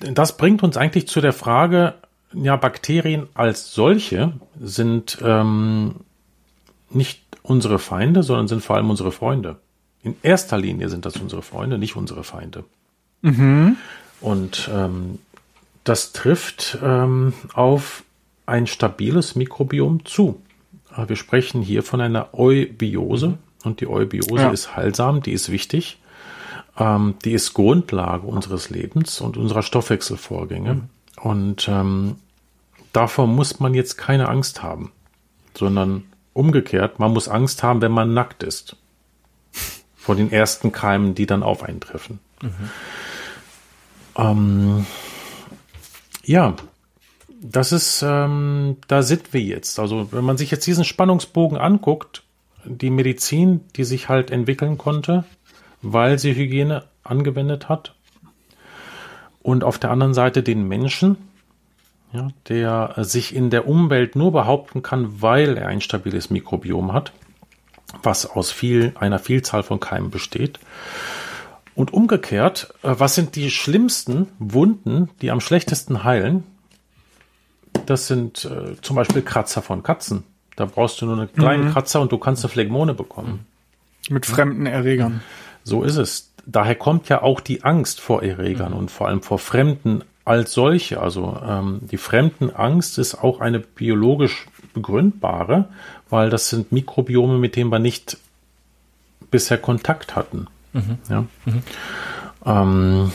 das bringt uns eigentlich zu der Frage, ja, Bakterien als solche sind ähm, nicht unsere Feinde, sondern sind vor allem unsere Freunde. In erster Linie sind das unsere Freunde, nicht unsere Feinde. Mhm. Und ähm, das trifft ähm, auf ein stabiles Mikrobiom zu. Äh, wir sprechen hier von einer Eubiose und die Eubiose ja. ist heilsam, die ist wichtig, ähm, die ist Grundlage unseres Lebens und unserer Stoffwechselvorgänge. Mhm. Und ähm, davor muss man jetzt keine Angst haben, sondern umgekehrt, man muss Angst haben, wenn man nackt ist. Vor den ersten Keimen, die dann auf einen treffen. Mhm. Ähm, ja, das ist, ähm, da sind wir jetzt. Also wenn man sich jetzt diesen Spannungsbogen anguckt, die Medizin, die sich halt entwickeln konnte, weil sie Hygiene angewendet hat, und auf der anderen Seite den Menschen, ja, der sich in der Umwelt nur behaupten kann, weil er ein stabiles Mikrobiom hat, was aus viel, einer Vielzahl von Keimen besteht. Und umgekehrt, äh, was sind die schlimmsten Wunden, die am schlechtesten heilen? Das sind äh, zum Beispiel Kratzer von Katzen. Da brauchst du nur einen kleinen mhm. Kratzer und du kannst eine Phlegmone bekommen. Mit fremden Erregern. So ist es. Daher kommt ja auch die Angst vor Erregern mhm. und vor allem vor Fremden als solche. Also ähm, die Fremdenangst ist auch eine biologisch begründbare, weil das sind Mikrobiome, mit denen wir nicht bisher Kontakt hatten. Mhm. Ja? Mhm. Ähm,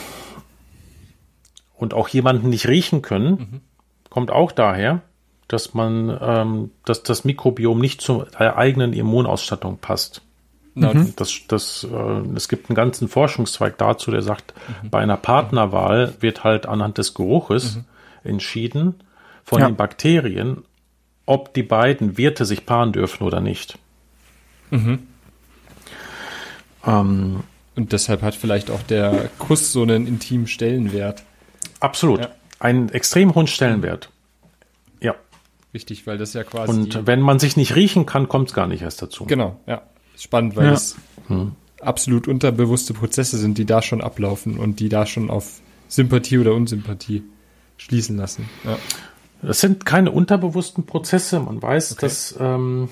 und auch jemanden nicht riechen können, mhm kommt auch daher, dass man, ähm, dass das Mikrobiom nicht zur eigenen Immunausstattung passt. Mhm. Das, das, äh, es gibt einen ganzen Forschungszweig dazu, der sagt, mhm. bei einer Partnerwahl wird halt anhand des Geruches mhm. entschieden von ja. den Bakterien, ob die beiden Wirte sich paaren dürfen oder nicht. Mhm. Ähm, Und deshalb hat vielleicht auch der Kuss so einen intimen Stellenwert. Absolut. Ja einen extrem hohen Stellenwert. Ja. Wichtig, weil das ja quasi. Und wenn man sich nicht riechen kann, kommt es gar nicht erst dazu. Genau, ja. Spannend, weil ja. es hm. absolut unterbewusste Prozesse sind, die da schon ablaufen und die da schon auf Sympathie oder Unsympathie schließen lassen. Ja. Das sind keine unterbewussten Prozesse. Man weiß, okay. dass, ähm,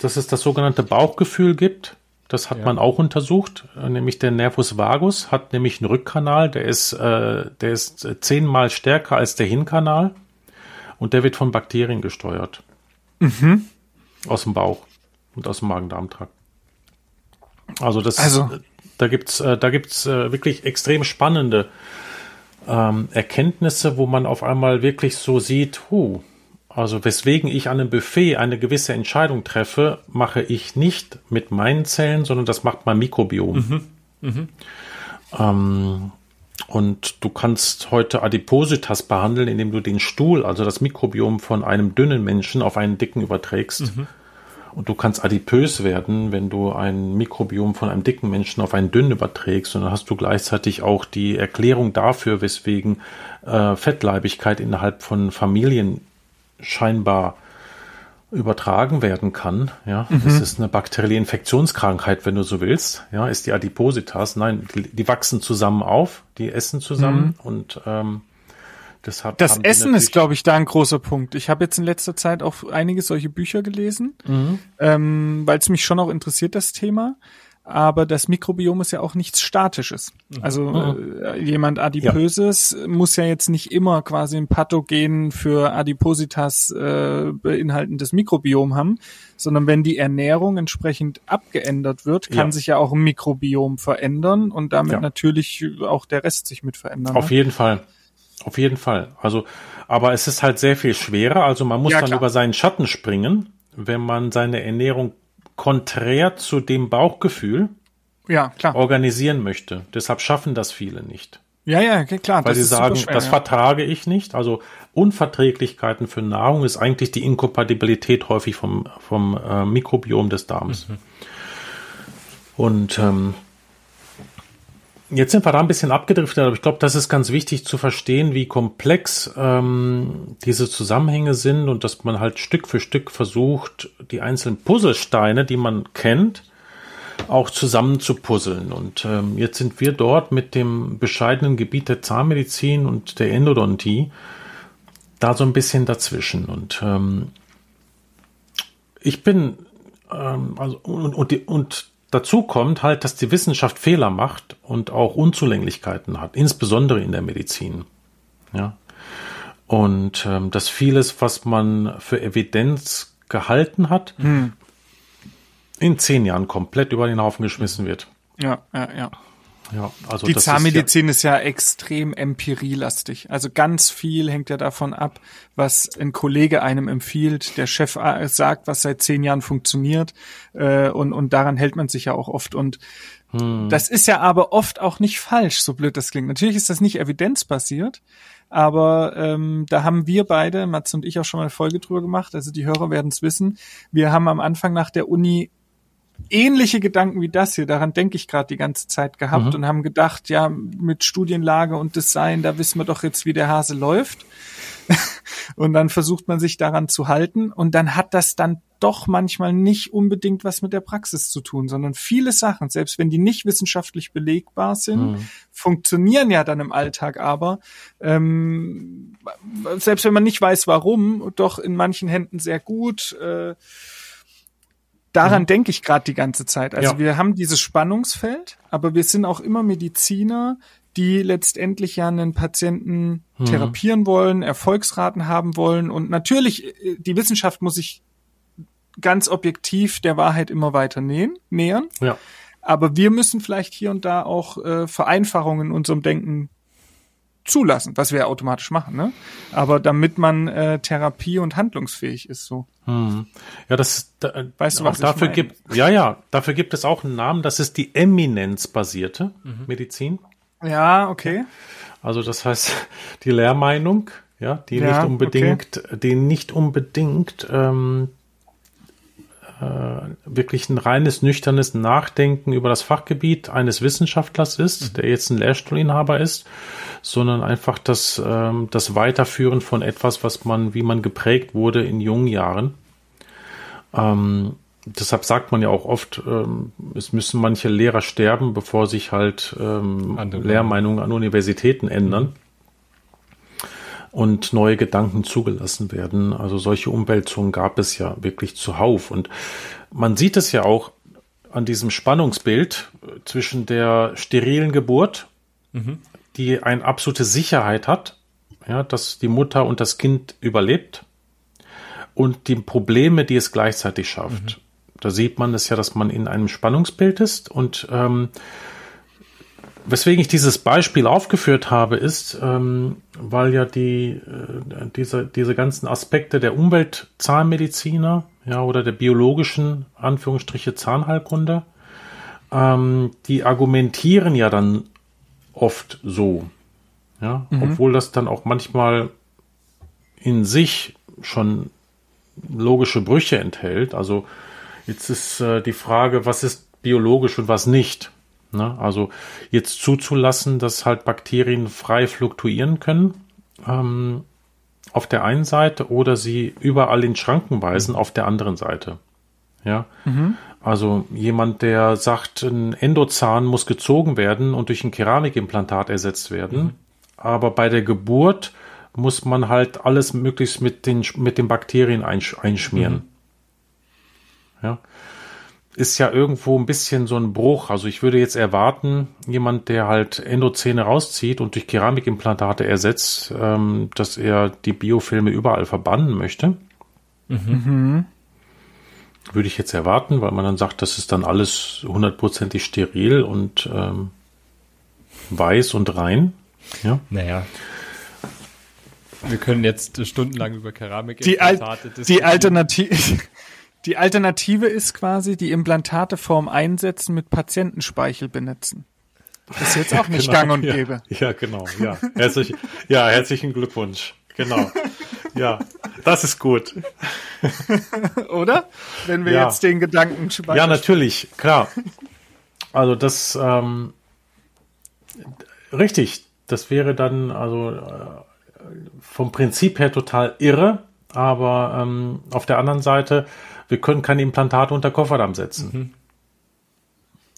dass es das sogenannte Bauchgefühl gibt. Das hat ja. man auch untersucht, nämlich der Nervus vagus hat nämlich einen Rückkanal, der ist, äh, der ist zehnmal stärker als der Hinkanal und der wird von Bakterien gesteuert. Mhm. Aus dem Bauch und aus dem Magen-Darm-Trakt. Also das, also. da gibt's, äh, da gibt's äh, wirklich extrem spannende ähm, Erkenntnisse, wo man auf einmal wirklich so sieht, huh, also weswegen ich an einem Buffet eine gewisse Entscheidung treffe, mache ich nicht mit meinen Zellen, sondern das macht mein Mikrobiom. Mhm. Mhm. Ähm, und du kannst heute Adipositas behandeln, indem du den Stuhl, also das Mikrobiom von einem dünnen Menschen auf einen dicken überträgst. Mhm. Und du kannst adipös werden, wenn du ein Mikrobiom von einem dicken Menschen auf einen dünnen überträgst. Und dann hast du gleichzeitig auch die Erklärung dafür, weswegen äh, Fettleibigkeit innerhalb von Familien scheinbar übertragen werden kann. Ja, mhm. das ist eine bakterielle Infektionskrankheit, wenn du so willst. Ja, ist die Adipositas. Nein, die, die wachsen zusammen auf, die essen zusammen mhm. und ähm, Deshalb das Essen ist, glaube ich, da ein großer Punkt. Ich habe jetzt in letzter Zeit auch einige solche Bücher gelesen, mhm. ähm, weil es mich schon auch interessiert, das Thema. Aber das Mikrobiom ist ja auch nichts Statisches. Mhm. Also mhm. äh, jemand Adipöses ja. muss ja jetzt nicht immer quasi ein Pathogen für Adipositas äh, beinhaltendes Mikrobiom haben, sondern wenn die Ernährung entsprechend abgeändert wird, kann ja. sich ja auch ein Mikrobiom verändern und damit ja. natürlich auch der Rest sich mit verändern. Auf ne? jeden Fall. Auf jeden Fall. Also, aber es ist halt sehr viel schwerer. Also man muss ja, dann über seinen Schatten springen, wenn man seine Ernährung konträr zu dem Bauchgefühl ja, klar. organisieren möchte. Deshalb schaffen das viele nicht. Ja, ja, klar. Weil sie sagen, schwer, das ja. vertrage ich nicht. Also Unverträglichkeiten für Nahrung ist eigentlich die Inkompatibilität häufig vom, vom äh, Mikrobiom des Darms. Mhm. Und ähm, Jetzt sind wir da ein bisschen abgedriftet, aber ich glaube, das ist ganz wichtig zu verstehen, wie komplex ähm, diese Zusammenhänge sind und dass man halt Stück für Stück versucht, die einzelnen Puzzlesteine, die man kennt, auch zusammen zu puzzeln. Und ähm, jetzt sind wir dort mit dem bescheidenen Gebiet der Zahnmedizin und der Endodontie da so ein bisschen dazwischen. Und ähm, ich bin ähm, also und, und, und Dazu kommt halt, dass die Wissenschaft Fehler macht und auch Unzulänglichkeiten hat, insbesondere in der Medizin. Ja. Und ähm, dass vieles, was man für Evidenz gehalten hat, hm. in zehn Jahren komplett über den Haufen geschmissen wird. Ja, ja, ja. Ja, also die Zahnmedizin ist ja, ist ja extrem empirielastig. Also ganz viel hängt ja davon ab, was ein Kollege einem empfiehlt. Der Chef äh, sagt, was seit zehn Jahren funktioniert, äh, und, und daran hält man sich ja auch oft. Und hm. das ist ja aber oft auch nicht falsch, so blöd das klingt. Natürlich ist das nicht evidenzbasiert, aber ähm, da haben wir beide, Mats und ich, auch schon mal eine Folge drüber gemacht. Also die Hörer werden es wissen. Wir haben am Anfang nach der Uni ähnliche Gedanken wie das hier, daran denke ich gerade die ganze Zeit gehabt mhm. und haben gedacht, ja, mit Studienlage und Design, da wissen wir doch jetzt, wie der Hase läuft. und dann versucht man sich daran zu halten und dann hat das dann doch manchmal nicht unbedingt was mit der Praxis zu tun, sondern viele Sachen, selbst wenn die nicht wissenschaftlich belegbar sind, mhm. funktionieren ja dann im Alltag aber, ähm, selbst wenn man nicht weiß warum, doch in manchen Händen sehr gut. Äh, daran mhm. denke ich gerade die ganze Zeit. Also ja. wir haben dieses Spannungsfeld, aber wir sind auch immer Mediziner, die letztendlich ja einen Patienten mhm. therapieren wollen, Erfolgsraten haben wollen. Und natürlich, äh, die Wissenschaft muss sich ganz objektiv der Wahrheit immer weiter nähen, nähern. Ja. Aber wir müssen vielleicht hier und da auch äh, Vereinfachungen in unserem Denken zulassen, was wir ja automatisch machen, ne? Aber damit man äh, Therapie und handlungsfähig ist, so. Hm. Ja, das da, weißt du, was dafür gibt. Ja, ja, dafür gibt es auch einen Namen. Das ist die eminenzbasierte mhm. Medizin. Ja, okay. Also das heißt die Lehrmeinung, ja, die ja, nicht unbedingt, okay. die nicht unbedingt ähm, äh, wirklich ein reines, nüchternes Nachdenken über das Fachgebiet eines Wissenschaftlers ist, mhm. der jetzt ein Lehrstuhlinhaber ist, sondern einfach das, ähm, das Weiterführen von etwas, was man, wie man geprägt wurde in jungen Jahren. Ähm, deshalb sagt man ja auch oft, ähm, es müssen manche Lehrer sterben, bevor sich halt ähm, Lehrmeinungen an Universitäten ändern. Mhm und neue Gedanken zugelassen werden. Also solche Umwälzungen gab es ja wirklich zuhauf. Und man sieht es ja auch an diesem Spannungsbild zwischen der sterilen Geburt, mhm. die eine absolute Sicherheit hat, ja, dass die Mutter und das Kind überlebt, und die Probleme, die es gleichzeitig schafft. Mhm. Da sieht man es ja, dass man in einem Spannungsbild ist und ähm, Weswegen ich dieses Beispiel aufgeführt habe, ist, ähm, weil ja die, äh, diese, diese ganzen Aspekte der Umweltzahnmediziner ja, oder der biologischen Anführungsstriche Zahnheilkunde, ähm, die argumentieren ja dann oft so. Ja, mhm. obwohl das dann auch manchmal in sich schon logische Brüche enthält. Also Jetzt ist äh, die Frage, was ist biologisch und was nicht. Ne? Also jetzt zuzulassen, dass halt Bakterien frei fluktuieren können ähm, auf der einen Seite oder sie überall in Schranken weisen auf der anderen Seite. Ja. Also jemand, der sagt, ein Endozahn muss gezogen werden und durch ein Keramikimplantat ersetzt werden. Aber bei der Geburt muss man halt alles möglichst mit den, mit den Bakterien einsch einschmieren. Ja. Ist ja irgendwo ein bisschen so ein Bruch. Also ich würde jetzt erwarten, jemand, der halt Endozähne rauszieht und durch Keramikimplantate ersetzt, ähm, dass er die Biofilme überall verbannen möchte. Würde ich jetzt erwarten, weil man dann sagt, das ist dann alles hundertprozentig steril und ähm, weiß und rein. Ja. Naja. Wir können jetzt stundenlang über Keramik Die, Al die, Alternative, die Alternative ist quasi, die Implantate vorm Einsetzen mit Patientenspeichel benetzen. Das ist jetzt auch nicht gang und ja, gäbe. Ja, genau. Ja, Herzlich, ja, herzlichen Glückwunsch. Genau. Ja, das ist gut. Oder? Wenn wir Ja. jetzt den Gedanken Ja, natürlich, klar. Also das ähm, richtig, das wäre dann also äh, vom Prinzip her total irre, aber ähm, auf der anderen Seite, wir können keine Implantate unter Kofferdamm setzen.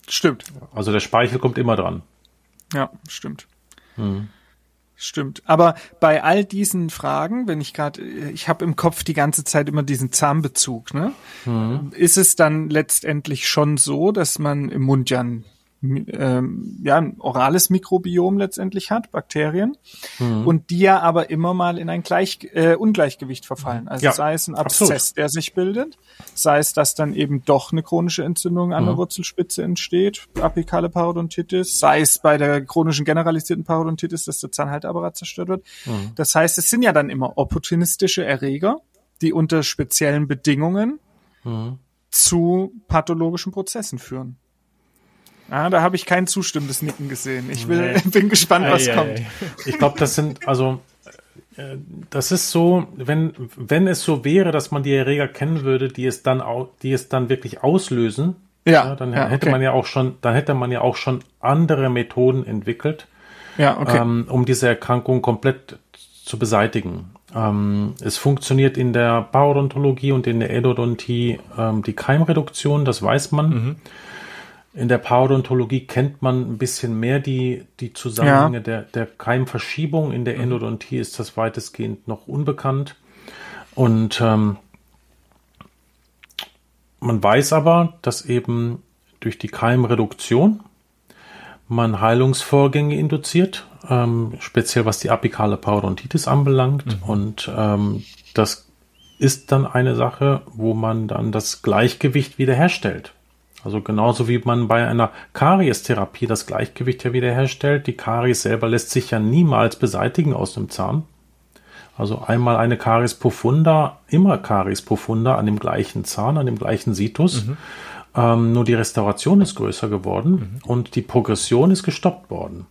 Stimmt. Also der Speichel kommt immer dran. Ja, stimmt. Hm. Stimmt. Aber bei all diesen Fragen, wenn ich gerade, ich habe im Kopf die ganze Zeit immer diesen Zahnbezug, ne? Hm. Ist es dann letztendlich schon so, dass man im Mund ja ein, ähm, ja, ein orales Mikrobiom letztendlich hat, Bakterien, Hm. und die ja aber immer mal in ein Gleich, äh, Ungleichgewicht verfallen. Also Ja, sei es ein Abszess, absolut. der sich bildet, sei es, dass dann eben doch eine chronische Entzündung an der Mhm. Wurzelspitze entsteht, apikale Parodontitis, sei es bei der chronischen generalisierten Parodontitis, dass der Zahnhalteapparat zerstört wird. Mhm. Das heißt, es sind ja dann immer opportunistische Erreger, die unter speziellen Bedingungen Mhm. zu pathologischen Prozessen führen. Ah, da habe ich kein zustimmendes Nicken gesehen. Ich will, Nee. bin gespannt, was Ei, ei, kommt. ei. Ich glaube, das sind, also, äh, das ist so, wenn, wenn es so wäre, dass man die Erreger kennen würde, die es dann, au, die es dann wirklich auslösen, Ja, dann ja, hätte okay. man ja auch schon, dann hätte man ja auch schon andere Methoden entwickelt, Ja, okay. ähm, um diese Erkrankung komplett zu beseitigen. Ähm, es funktioniert in der Parodontologie und in der Endodontie ähm, die Keimreduktion, das weiß man. In der Parodontologie kennt man ein bisschen mehr die, die Zusammenhänge der, der Keimverschiebung. In der Endodontie ist das weitestgehend noch unbekannt. Und ähm, man weiß aber, dass eben durch die Keimreduktion man Heilungsvorgänge induziert, ähm, speziell was die apikale Parodontitis anbelangt. Und ähm, das ist dann eine Sache, wo man dann das Gleichgewicht wiederherstellt. Also genauso wie man bei einer Kariestherapie das Gleichgewicht ja wiederherstellt. Die Karies selber lässt sich ja niemals beseitigen aus dem Zahn. Also einmal eine Karies profunda, immer Karies profunda an dem gleichen Zahn, an dem gleichen Situs. Ähm, nur die Restauration ist größer geworden und die Progression ist gestoppt worden.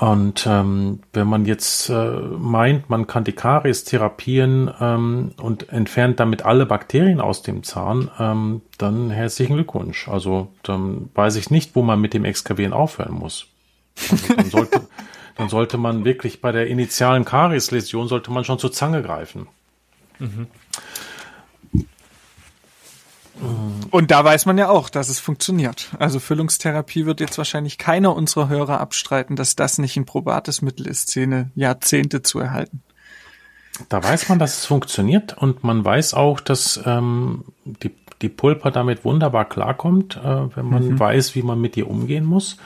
Und ähm, wenn man jetzt äh, meint, man kann die Karies therapieren ähm, und entfernt damit alle Bakterien aus dem Zahn, ähm, dann herzlichen Glückwunsch. Also dann weiß ich nicht, wo man mit dem Exkavieren aufhören muss. Also, dann, sollte, dann sollte man wirklich bei der initialen Kariesläsion sollte man schon zur Zange greifen. Und da weiß man ja auch, dass es funktioniert. Also Füllungstherapie wird jetzt wahrscheinlich keiner unserer Hörer abstreiten, dass das nicht ein probates Mittel ist, Zähne Jahrzehnte zu erhalten. Da weiß man, dass es funktioniert und man weiß auch, dass ähm, die, die Pulpa damit wunderbar klarkommt, äh, wenn man weiß, wie man mit ihr umgehen muss.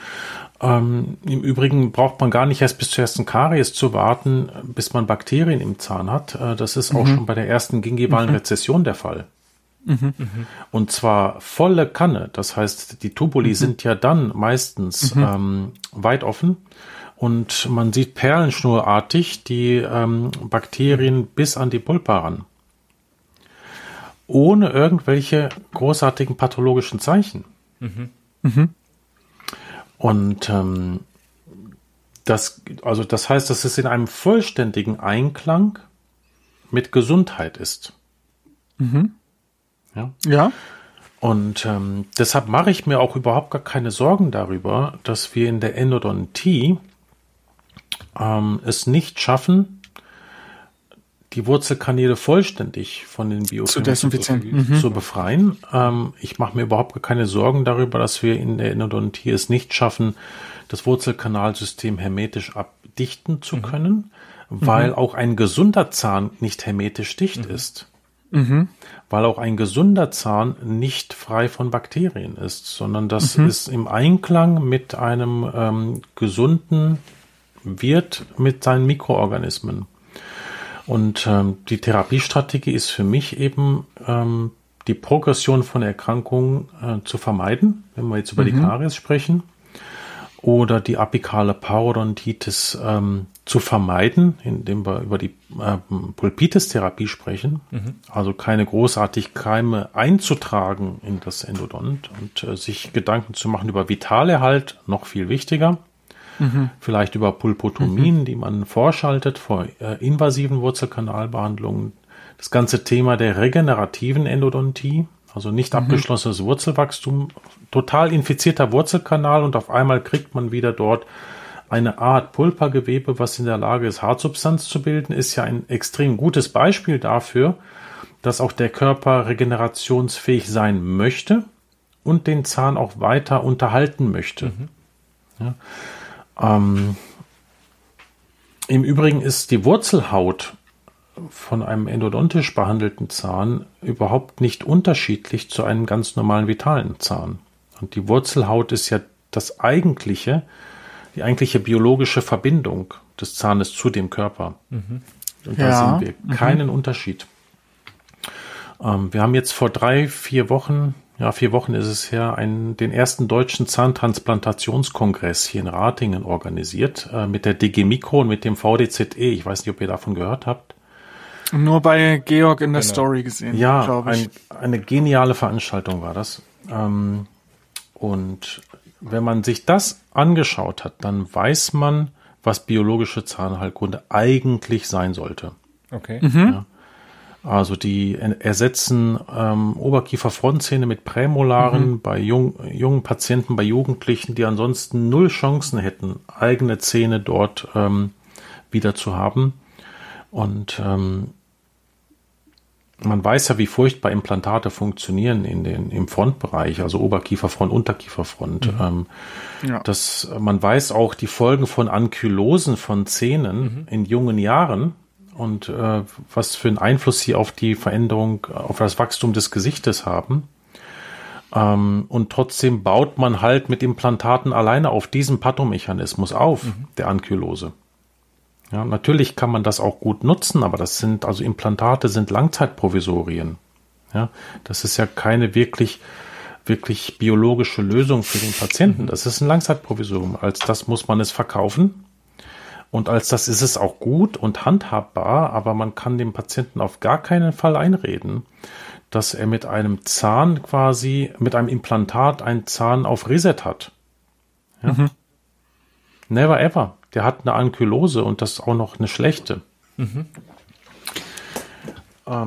Ähm, Im Übrigen braucht man gar nicht erst bis zur ersten Karies zu warten, bis man Bakterien im Zahn hat. Äh, das ist auch schon bei der ersten gingivalen Rezession der Fall. Und zwar volle Kanne. Das heißt, die Tubuli sind ja dann meistens ähm, weit offen und man sieht perlenschnurartig die ähm, Bakterien bis an die Pulpa ran. Ohne irgendwelche großartigen pathologischen Zeichen. Und ähm, das, also das heißt, dass es in einem vollständigen Einklang mit Gesundheit ist. Ja. Ja. Und ähm, deshalb mache ich mir auch überhaupt gar keine Sorgen darüber, dass wir in der Endodontie ähm, es nicht schaffen, die Wurzelkanäle vollständig von den Zu. Biofilmen Mhm. zu befreien. Ähm, ich mache mir überhaupt gar keine Sorgen darüber, dass wir in der Endodontie es nicht schaffen, das Wurzelkanalsystem hermetisch abdichten zu können, weil auch ein gesunder Zahn nicht hermetisch dicht ist. Weil auch ein gesunder Zahn nicht frei von Bakterien ist, sondern das ist im Einklang mit einem ähm, gesunden Wirt mit seinen Mikroorganismen. Und ähm, die Therapiestrategie ist für mich eben ähm, die Progression von Erkrankungen äh, zu vermeiden, wenn wir jetzt über die Karies sprechen, oder die apikale Parodontitis ähm, zu vermeiden, indem wir über die ähm, Pulpitis-Therapie sprechen. Also keine großartig Keime einzutragen in das Endodont und äh, sich Gedanken zu machen über Vitalerhalt, noch viel wichtiger. Vielleicht über Pulpotomien, die man vorschaltet vor äh, invasiven Wurzelkanalbehandlungen. Das ganze Thema der regenerativen Endodontie, also nicht abgeschlossenes Wurzelwachstum, total infizierter Wurzelkanal und auf einmal kriegt man wieder dort eine Art Pulpergewebe, was in der Lage ist, Hartsubstanz zu bilden, ist ja ein extrem gutes Beispiel dafür, dass auch der Körper regenerationsfähig sein möchte und den Zahn auch weiter unterhalten möchte. Ja. Ähm, Im Übrigen ist die Wurzelhaut von einem endodontisch behandelten Zahn überhaupt nicht unterschiedlich zu einem ganz normalen vitalen Zahn. Und die Wurzelhaut ist ja das eigentliche, die eigentliche biologische Verbindung des Zahnes zu dem Körper. Und da Ja. sehen wir keinen Unterschied. Ähm, wir haben jetzt vor drei, vier Wochen, ja, vier Wochen ist es her, einen, den ersten deutschen Zahntransplantationskongress hier in Ratingen organisiert, äh, mit der DG Mikro und mit dem VDZE. Ich weiß nicht, ob ihr davon gehört habt. Nur bei Georg in der Genau. Story gesehen, Ja, glaube ich. ein, eine geniale Veranstaltung war das. Ähm, und wenn man sich das angeschaut hat, dann weiß man, was biologische Zahnheilkunde eigentlich sein sollte. Okay. Also die er- ersetzen ähm, Oberkieferfrontzähne mit Prämolaren bei jung, jungen Patienten, bei Jugendlichen, die ansonsten null Chancen hätten, eigene Zähne dort ähm, wieder zu haben. Und ähm, man weiß ja, wie furchtbar Implantate funktionieren in den, im Frontbereich, also Oberkieferfront, Unterkieferfront. Ähm, Ja. das, man weiß auch die Folgen von Ankylosen von Zähnen in jungen Jahren und äh, was für einen Einfluss sie auf die Veränderung, auf das Wachstum des Gesichtes haben. Ähm, und trotzdem baut man halt mit Implantaten alleine auf diesen Pathomechanismus auf, der Ankylose. Ja, natürlich kann man das auch gut nutzen, aber das sind, also Implantate sind Langzeitprovisorien. Ja, das ist ja keine wirklich, wirklich biologische Lösung für den Patienten. Das ist ein Langzeitprovisorium. Als das muss man es verkaufen. Und als das ist es auch gut und handhabbar, aber man kann dem Patienten auf gar keinen Fall einreden, dass er mit einem Zahn quasi, mit einem Implantat einen Zahn auf Reset hat. Ja? Never ever. Der hat eine Ankylose und das auch noch eine schlechte.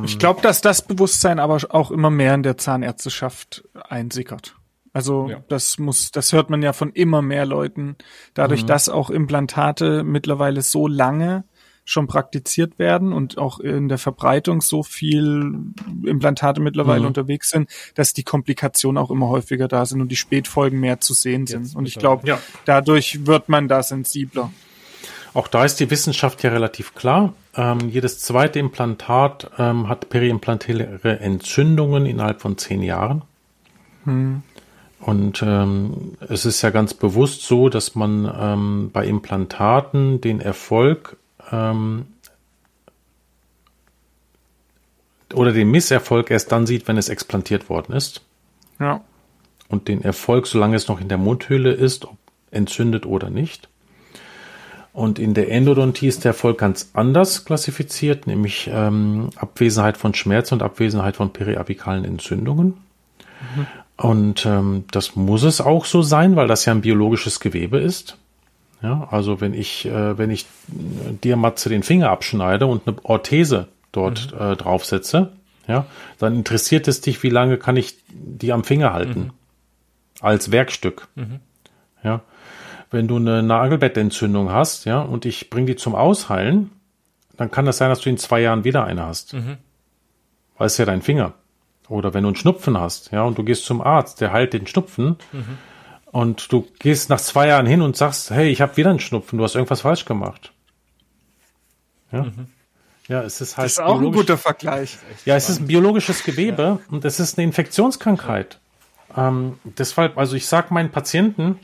Ich glaube, dass das Bewusstsein aber auch immer mehr in der Zahnärzteschaft einsickert. Also Ja. das muss, das hört man ja von immer mehr Leuten. Dadurch, dass auch Implantate mittlerweile so lange schon praktiziert werden und auch in der Verbreitung so viel Implantate mittlerweile unterwegs sind, dass die Komplikationen auch immer häufiger da sind und die Spätfolgen mehr zu sehen sind. Jetzt Und ich glaube, Ja. dadurch wird man da sensibler. Auch da ist die Wissenschaft ja relativ klar. Ähm, jedes zweite Implantat ähm, hat periimplantäre Entzündungen innerhalb von zehn Jahren. Und ähm, es ist ja ganz bewusst so, dass man ähm, bei Implantaten den Erfolg ähm, oder den Misserfolg erst dann sieht, wenn es explantiert worden ist. Ja. Und den Erfolg, solange es noch in der Mundhöhle ist, ob entzündet oder nicht. Und in der Endodontie ist der Erfolg ganz anders klassifiziert, nämlich ähm, Abwesenheit von Schmerz und Abwesenheit von periapikalen Entzündungen. Und ähm, das muss es auch so sein, weil das ja ein biologisches Gewebe ist. Ja, also wenn ich, äh, wenn ich äh, dir Matze den Finger abschneide und eine Orthese dort äh, draufsetze, ja, dann interessiert es dich, wie lange kann ich die am Finger halten. Mhm. Als Werkstück. Ja. Wenn du eine Nagelbettentzündung hast, ja, und ich bring die zum Ausheilen, dann kann das sein, dass du in zwei Jahren wieder eine hast. Weil es ja dein Finger. Oder wenn du einen Schnupfen hast, ja, und du gehst zum Arzt, der heilt den Schnupfen, und du gehst nach zwei Jahren hin und sagst, hey, ich habe wieder einen Schnupfen, du hast irgendwas falsch gemacht. Ja, ja es ist halt Das ist auch ein guter Vergleich. ja, es ist ein biologisches Gewebe und es ist eine Infektionskrankheit. Ähm, deshalb, also ich sage meinen Patienten,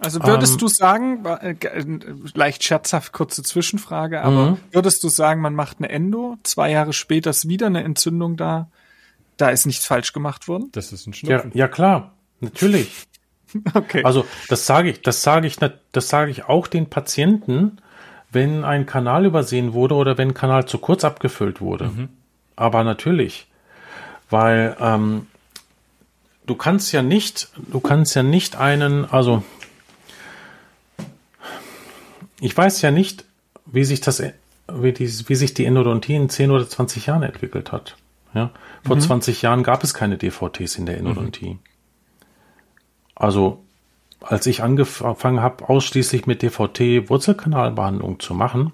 Also würdest Ähm, du sagen, äh, äh, leicht scherzhaft kurze Zwischenfrage, aber Mhm. würdest du sagen, man macht eine Endo, zwei Jahre später ist wieder eine Entzündung da, da ist nichts falsch gemacht worden? Das ist ein ja, Schnupfen. ja klar, natürlich. Okay. Also das sage ich, das sage ich, das sage ich auch den Patienten, wenn ein Kanal übersehen wurde oder wenn ein Kanal zu kurz abgefüllt wurde. Aber natürlich, weil ähm, du kannst ja nicht, du kannst ja nicht einen, also ich weiß ja nicht, wie sich das, wie, die, wie sich die Endodontie in 10 oder 20 Jahren entwickelt hat. Ja? Vor 20 Jahren gab es keine DVTs in der Endodontie. Also als ich angefangen habe, ausschließlich mit DVT Wurzelkanalbehandlung zu machen,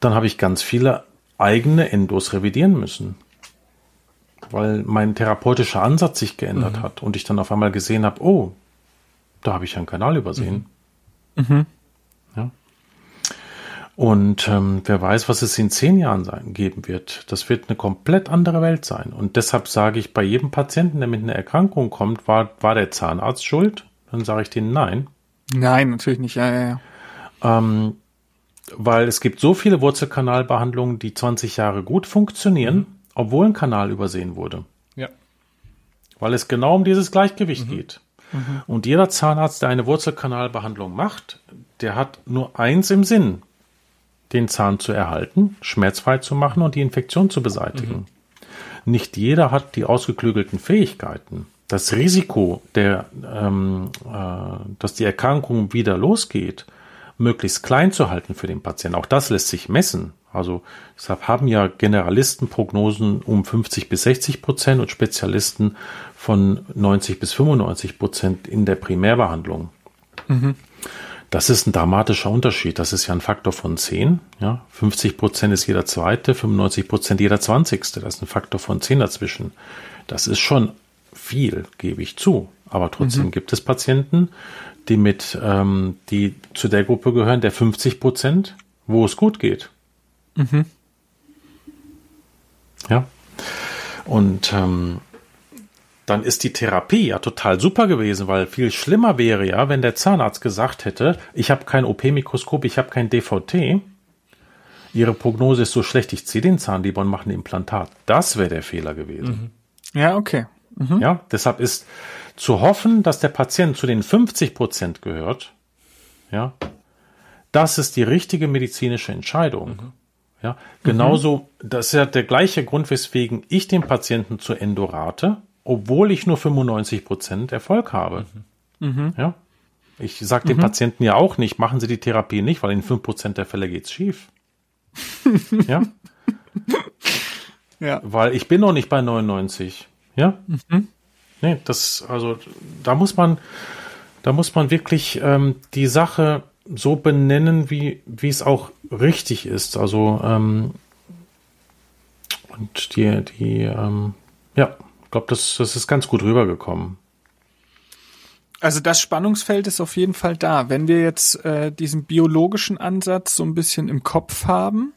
dann habe ich ganz viele eigene Endos revidieren müssen. Weil mein therapeutischer Ansatz sich geändert hat und ich dann auf einmal gesehen habe, oh, da habe ich einen Kanal übersehen. Ja. Und ähm, wer weiß, was es in zehn Jahren sein, geben wird. Das wird eine komplett andere Welt sein. Und deshalb sage ich bei jedem Patienten, der mit einer Erkrankung kommt, war, war der Zahnarzt schuld? Dann sage ich denen nein. Nein, natürlich nicht. Ja, ja, ja. Ähm, weil es gibt so viele Wurzelkanalbehandlungen, die 20 Jahre gut funktionieren, obwohl ein Kanal übersehen wurde. Ja. Weil es genau um dieses Gleichgewicht geht. Und jeder Zahnarzt, der eine Wurzelkanalbehandlung macht, der hat nur eins im Sinn, den Zahn zu erhalten, schmerzfrei zu machen und die Infektion zu beseitigen. Nicht jeder hat die ausgeklügelten Fähigkeiten. Das Risiko, der, ähm, äh, dass die Erkrankung wieder losgeht, möglichst klein zu halten für den Patienten. Auch das lässt sich messen. Also deshalb haben ja Generalisten Prognosen um 50 bis 60 Prozent und Spezialisten von 90 bis 95 Prozent in der Primärbehandlung. Das ist ein dramatischer Unterschied. Das ist ja ein Faktor von 10. Ja? 50 Prozent ist jeder zweite, 95 Prozent jeder zwanzigste. Das ist ein Faktor von 10 dazwischen. Das ist schon viel, gebe ich zu. Aber trotzdem gibt es Patienten, die mit, ähm, die zu der Gruppe gehören, der 50 Prozent, wo es gut geht. Ja. Und ähm, dann ist die Therapie ja total super gewesen, weil viel schlimmer wäre ja, wenn der Zahnarzt gesagt hätte, ich habe kein OP-Mikroskop, ich habe kein DVT. Ihre Prognose ist so schlecht, ich ziehe den Zahn lieber und mache ein Implantat. Das wäre der Fehler gewesen. Ja, okay. Ja, deshalb ist zu hoffen, dass der Patient zu den 50 Prozent gehört, ja, das ist die richtige medizinische Entscheidung. Ja, genauso, das ist ja der gleiche Grund, weswegen ich den Patienten zur Endo rate, obwohl ich nur 95 Prozent Erfolg habe. Ja, ich sage den Patienten ja auch nicht, machen Sie die Therapie nicht, weil in 5 Prozent der Fälle geht's schief. ja, Ja. weil ich bin noch nicht bei 99. Ja? Nee, das, also, da muss man, da muss man wirklich ähm, die Sache so benennen, wie, wie es auch richtig ist. Also, ähm, und die, die, ähm, ja, ich glaube, das, das ist ganz gut rübergekommen. Also das Spannungsfeld ist auf jeden Fall da. Wenn wir jetzt äh, diesen biologischen Ansatz so ein bisschen im Kopf haben,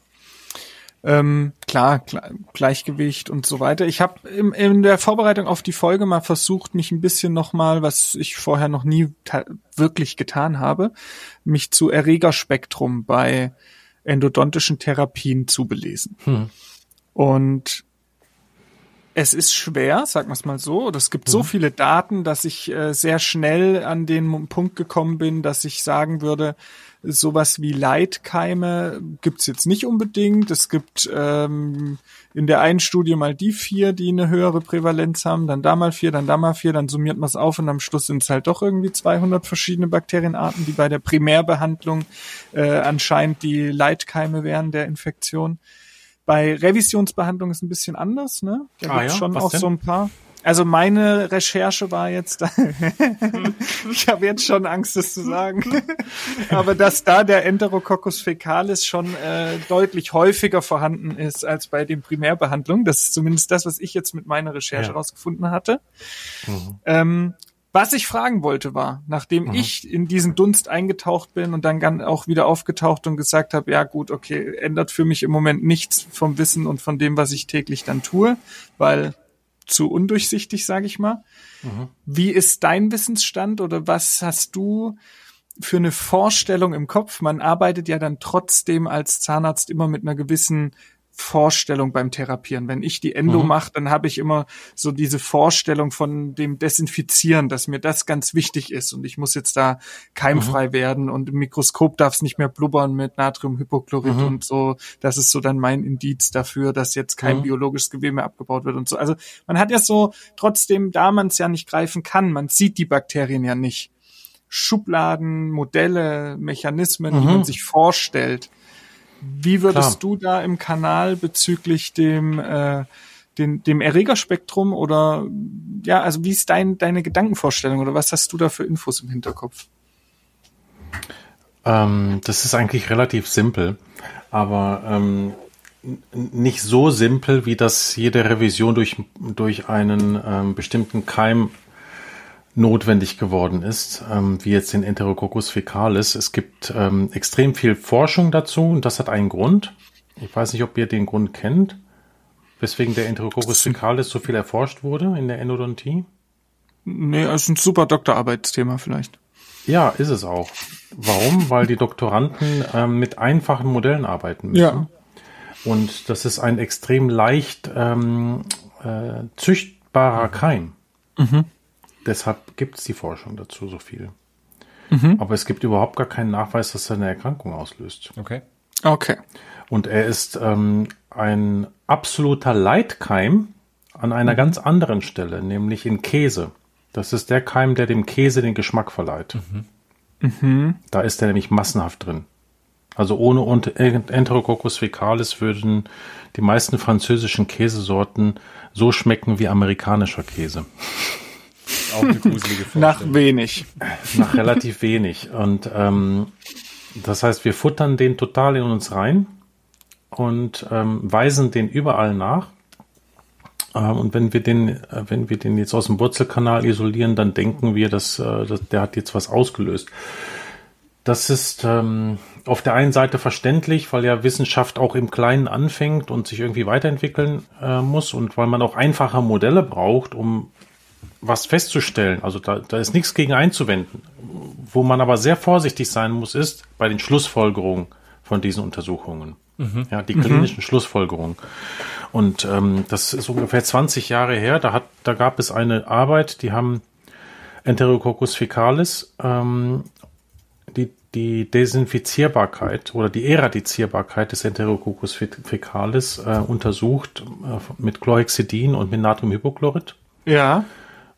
ähm, klar, Gleichgewicht und so weiter. Ich habe in der Vorbereitung auf die Folge mal versucht, mich ein bisschen nochmal, was ich vorher noch nie wirklich getan habe, mich zu Erregerspektrum bei endodontischen Therapien zu belesen. Hm. Und es ist schwer, sagen wir es mal so. Oder es gibt so viele Daten, dass ich äh, sehr schnell an den Punkt gekommen bin, dass ich sagen würde, sowas wie Leitkeime gibt's jetzt nicht unbedingt. Es gibt ähm, in der einen Studie mal die vier, die eine höhere Prävalenz haben, dann da mal vier, dann da mal vier, dann summiert man es auf und am Schluss sind es halt doch irgendwie 200 verschiedene Bakterienarten, die bei der Primärbehandlung äh, anscheinend die Leitkeime wären der Infektion. Bei Revisionsbehandlung ist ein bisschen anders, ne? Da Ah gibt's ja? schon Was auch denn? so ein paar. Also meine Recherche war jetzt, ich habe jetzt schon Angst, das zu sagen, aber dass da der Enterococcus fecalis schon äh, deutlich häufiger vorhanden ist als bei den Primärbehandlungen. Das ist zumindest das, was ich jetzt mit meiner Recherche Ja. rausgefunden hatte. Mhm. Ähm, was ich fragen wollte war, nachdem Mhm. ich in diesen Dunst eingetaucht bin und dann auch wieder aufgetaucht und gesagt habe, ja gut, okay, ändert für mich im Moment nichts vom Wissen und von dem, was ich täglich dann tue, weil zu undurchsichtig, sage ich mal. Wie ist dein Wissensstand oder was hast du für eine Vorstellung im Kopf? Man arbeitet ja dann trotzdem als Zahnarzt immer mit einer gewissen Vorstellung beim Therapieren. Wenn ich die Endo Mhm. mache, dann habe ich immer so diese Vorstellung von dem Desinfizieren, dass mir das ganz wichtig ist und ich muss jetzt da keimfrei Mhm. werden und im Mikroskop darf es nicht mehr blubbern mit Natriumhypochlorid Mhm. und so. Das ist so dann mein Indiz dafür, dass jetzt kein Mhm. biologisches Gewebe mehr abgebaut wird und so. Also man hat ja so trotzdem, da man es ja nicht greifen kann, man sieht die Bakterien ja nicht. Schubladen, Modelle, Mechanismen, die Mhm. man sich vorstellt. Wie würdest Klar. du da im Kanal bezüglich dem, äh, den, dem Erregerspektrum oder ja, also wie ist dein, deine Gedankenvorstellung oder was hast du da für Infos im Hinterkopf? Ähm, das ist eigentlich relativ simpel, aber ähm, nicht so simpel, wie dass jede Revision durch, durch einen ähm, bestimmten Keim notwendig geworden ist, ähm, wie jetzt den Enterococcus fecalis. Es gibt ähm, extrem viel Forschung dazu und das hat einen Grund. Ich weiß nicht, ob ihr den Grund kennt, weswegen der Enterococcus fecalis so viel erforscht wurde in der Endodontie. Nee, das ist ein super Doktorarbeitsthema vielleicht. Ja, ist es auch. Warum? Weil die Doktoranden ähm, mit einfachen Modellen arbeiten müssen. Ja. Und das ist ein extrem leicht ähm, äh, züchtbarer Keim. Deshalb gibt es die Forschung dazu so viel. Aber es gibt überhaupt gar keinen Nachweis, dass er eine Erkrankung auslöst. Okay. Okay. Und er ist ähm, ein absoluter Leitkeim an einer ganz anderen Stelle, nämlich in Käse. Das ist der Keim, der dem Käse den Geschmack verleiht. Da ist er nämlich massenhaft drin. Also ohne Ent- Enterococcus fecalis würden die meisten französischen Käsesorten so schmecken wie amerikanischer Käse. Auch eine gruselige Nach Vorstellung. wenig. Nach relativ wenig. Und ähm, das heißt, wir futtern den total in uns rein und ähm, weisen den überall nach. Ähm, und wenn wir den, äh, wenn wir den jetzt aus dem Wurzelkanal isolieren, dann denken wir, dass, äh, dass der hat jetzt was ausgelöst. Das ist ähm, auf der einen Seite verständlich, weil ja Wissenschaft auch im Kleinen anfängt und sich irgendwie weiterentwickeln äh, muss und weil man auch einfache Modelle braucht, um was festzustellen. Also da, da ist nichts gegen einzuwenden. Wo man aber sehr vorsichtig sein muss, ist bei den Schlussfolgerungen von diesen Untersuchungen. Ja, die klinischen Schlussfolgerungen. Und ähm, das ist ungefähr 20 Jahre her. Da, hat, da gab es eine Arbeit, die haben Enterococcus fecalis, ähm, die, die Desinfizierbarkeit oder die Eradizierbarkeit des Enterococcus fe- fecalis äh, untersucht äh, mit Chlorhexidin und mit Natriumhypochlorid. Ja.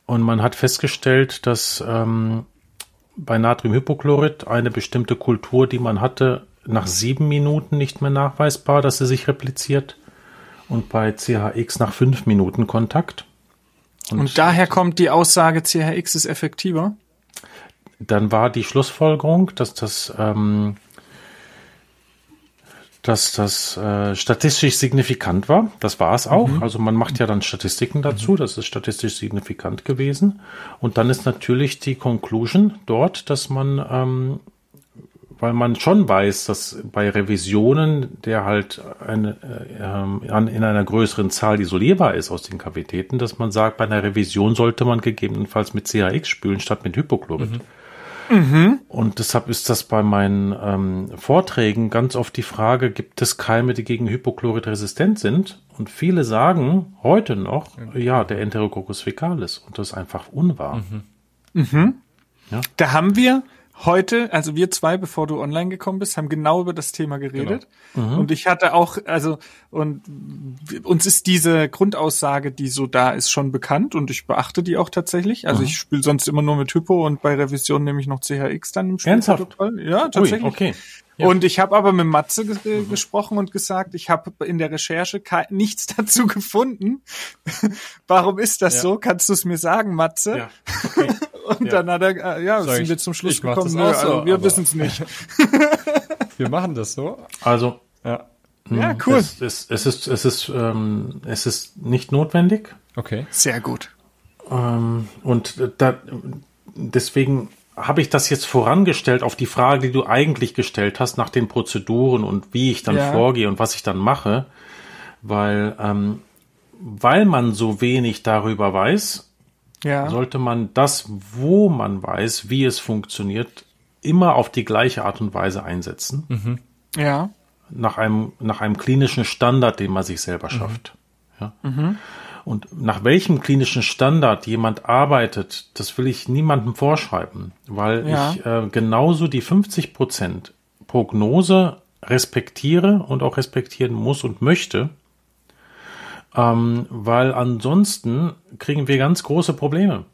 Und man hat festgestellt, dass ähm, bei Natriumhypochlorid eine bestimmte Kultur, die man hatte, nach sieben Minuten nicht mehr nachweisbar, dass sie sich repliziert. Und bei CHX nach fünf Minuten Kontakt. Und daher kommt die Aussage, CHX ist effektiver. Dann war die Schlussfolgerung, dass das, ähm, dass das äh, statistisch signifikant war. Das war es auch. Also man macht ja dann Statistiken dazu. Das ist statistisch signifikant gewesen. Und dann ist natürlich die Conclusion dort, dass man, ähm, weil man schon weiß, dass bei Revisionen, der halt eine, äh, an- in einer größeren Zahl isolierbar ist aus den Kavitäten, dass man sagt, bei einer Revision sollte man gegebenenfalls mit CHX spülen statt mit Hypochlorid. Und deshalb ist das bei meinen ähm, Vorträgen ganz oft die Frage, gibt es Keime, die gegen Hypochlorid resistent sind? Und viele sagen heute noch, ja, der Enterococcus fecalis. Und das ist einfach unwahr. Da haben wir heute, also wir zwei, bevor du online gekommen bist, haben genau über das Thema geredet. Genau. Und ich hatte auch, also, und uns ist diese Grundaussage, die so da ist, schon bekannt und ich beachte die auch tatsächlich. Also ich spiele sonst immer nur mit Hypo und bei Revision nehme ich noch CHX dann im Ernsthaft? Spielprotokoll. Ja, tatsächlich. Ui, okay. Ja. Und ich habe aber mit Matze ge gesprochen und gesagt, ich habe in der Recherche nichts dazu gefunden. Warum ist das Ja. so? Kannst du es mir sagen, Matze? Ja, okay. Und Ja. dann hat er, äh, ja, Sag sind ich, wir zum Schluss gekommen, nö, auch so, also wir wissen es nicht. Wir machen das so. Also Ja. Ja, cool. es, es, es ist es ist ähm, es ist nicht notwendig Okay. Sehr gut. ähm, und da deswegen habe ich das jetzt vorangestellt auf die Frage, die du eigentlich gestellt hast nach den Prozeduren und wie ich dann Ja. vorgehe und was ich dann mache, weil ähm, weil man so wenig darüber weiß, Ja. sollte man das, wo man weiß, wie es funktioniert, immer auf die gleiche Art und Weise einsetzen. ja. Nach einem, nach einem klinischen Standard, den man sich selber schafft. Ja? Und nach welchem klinischen Standard jemand arbeitet, das will ich niemandem vorschreiben, weil Ja. ich äh, genauso die 50 Prozent Prognose respektiere und auch respektieren muss und möchte, ähm, weil ansonsten kriegen wir ganz große Probleme.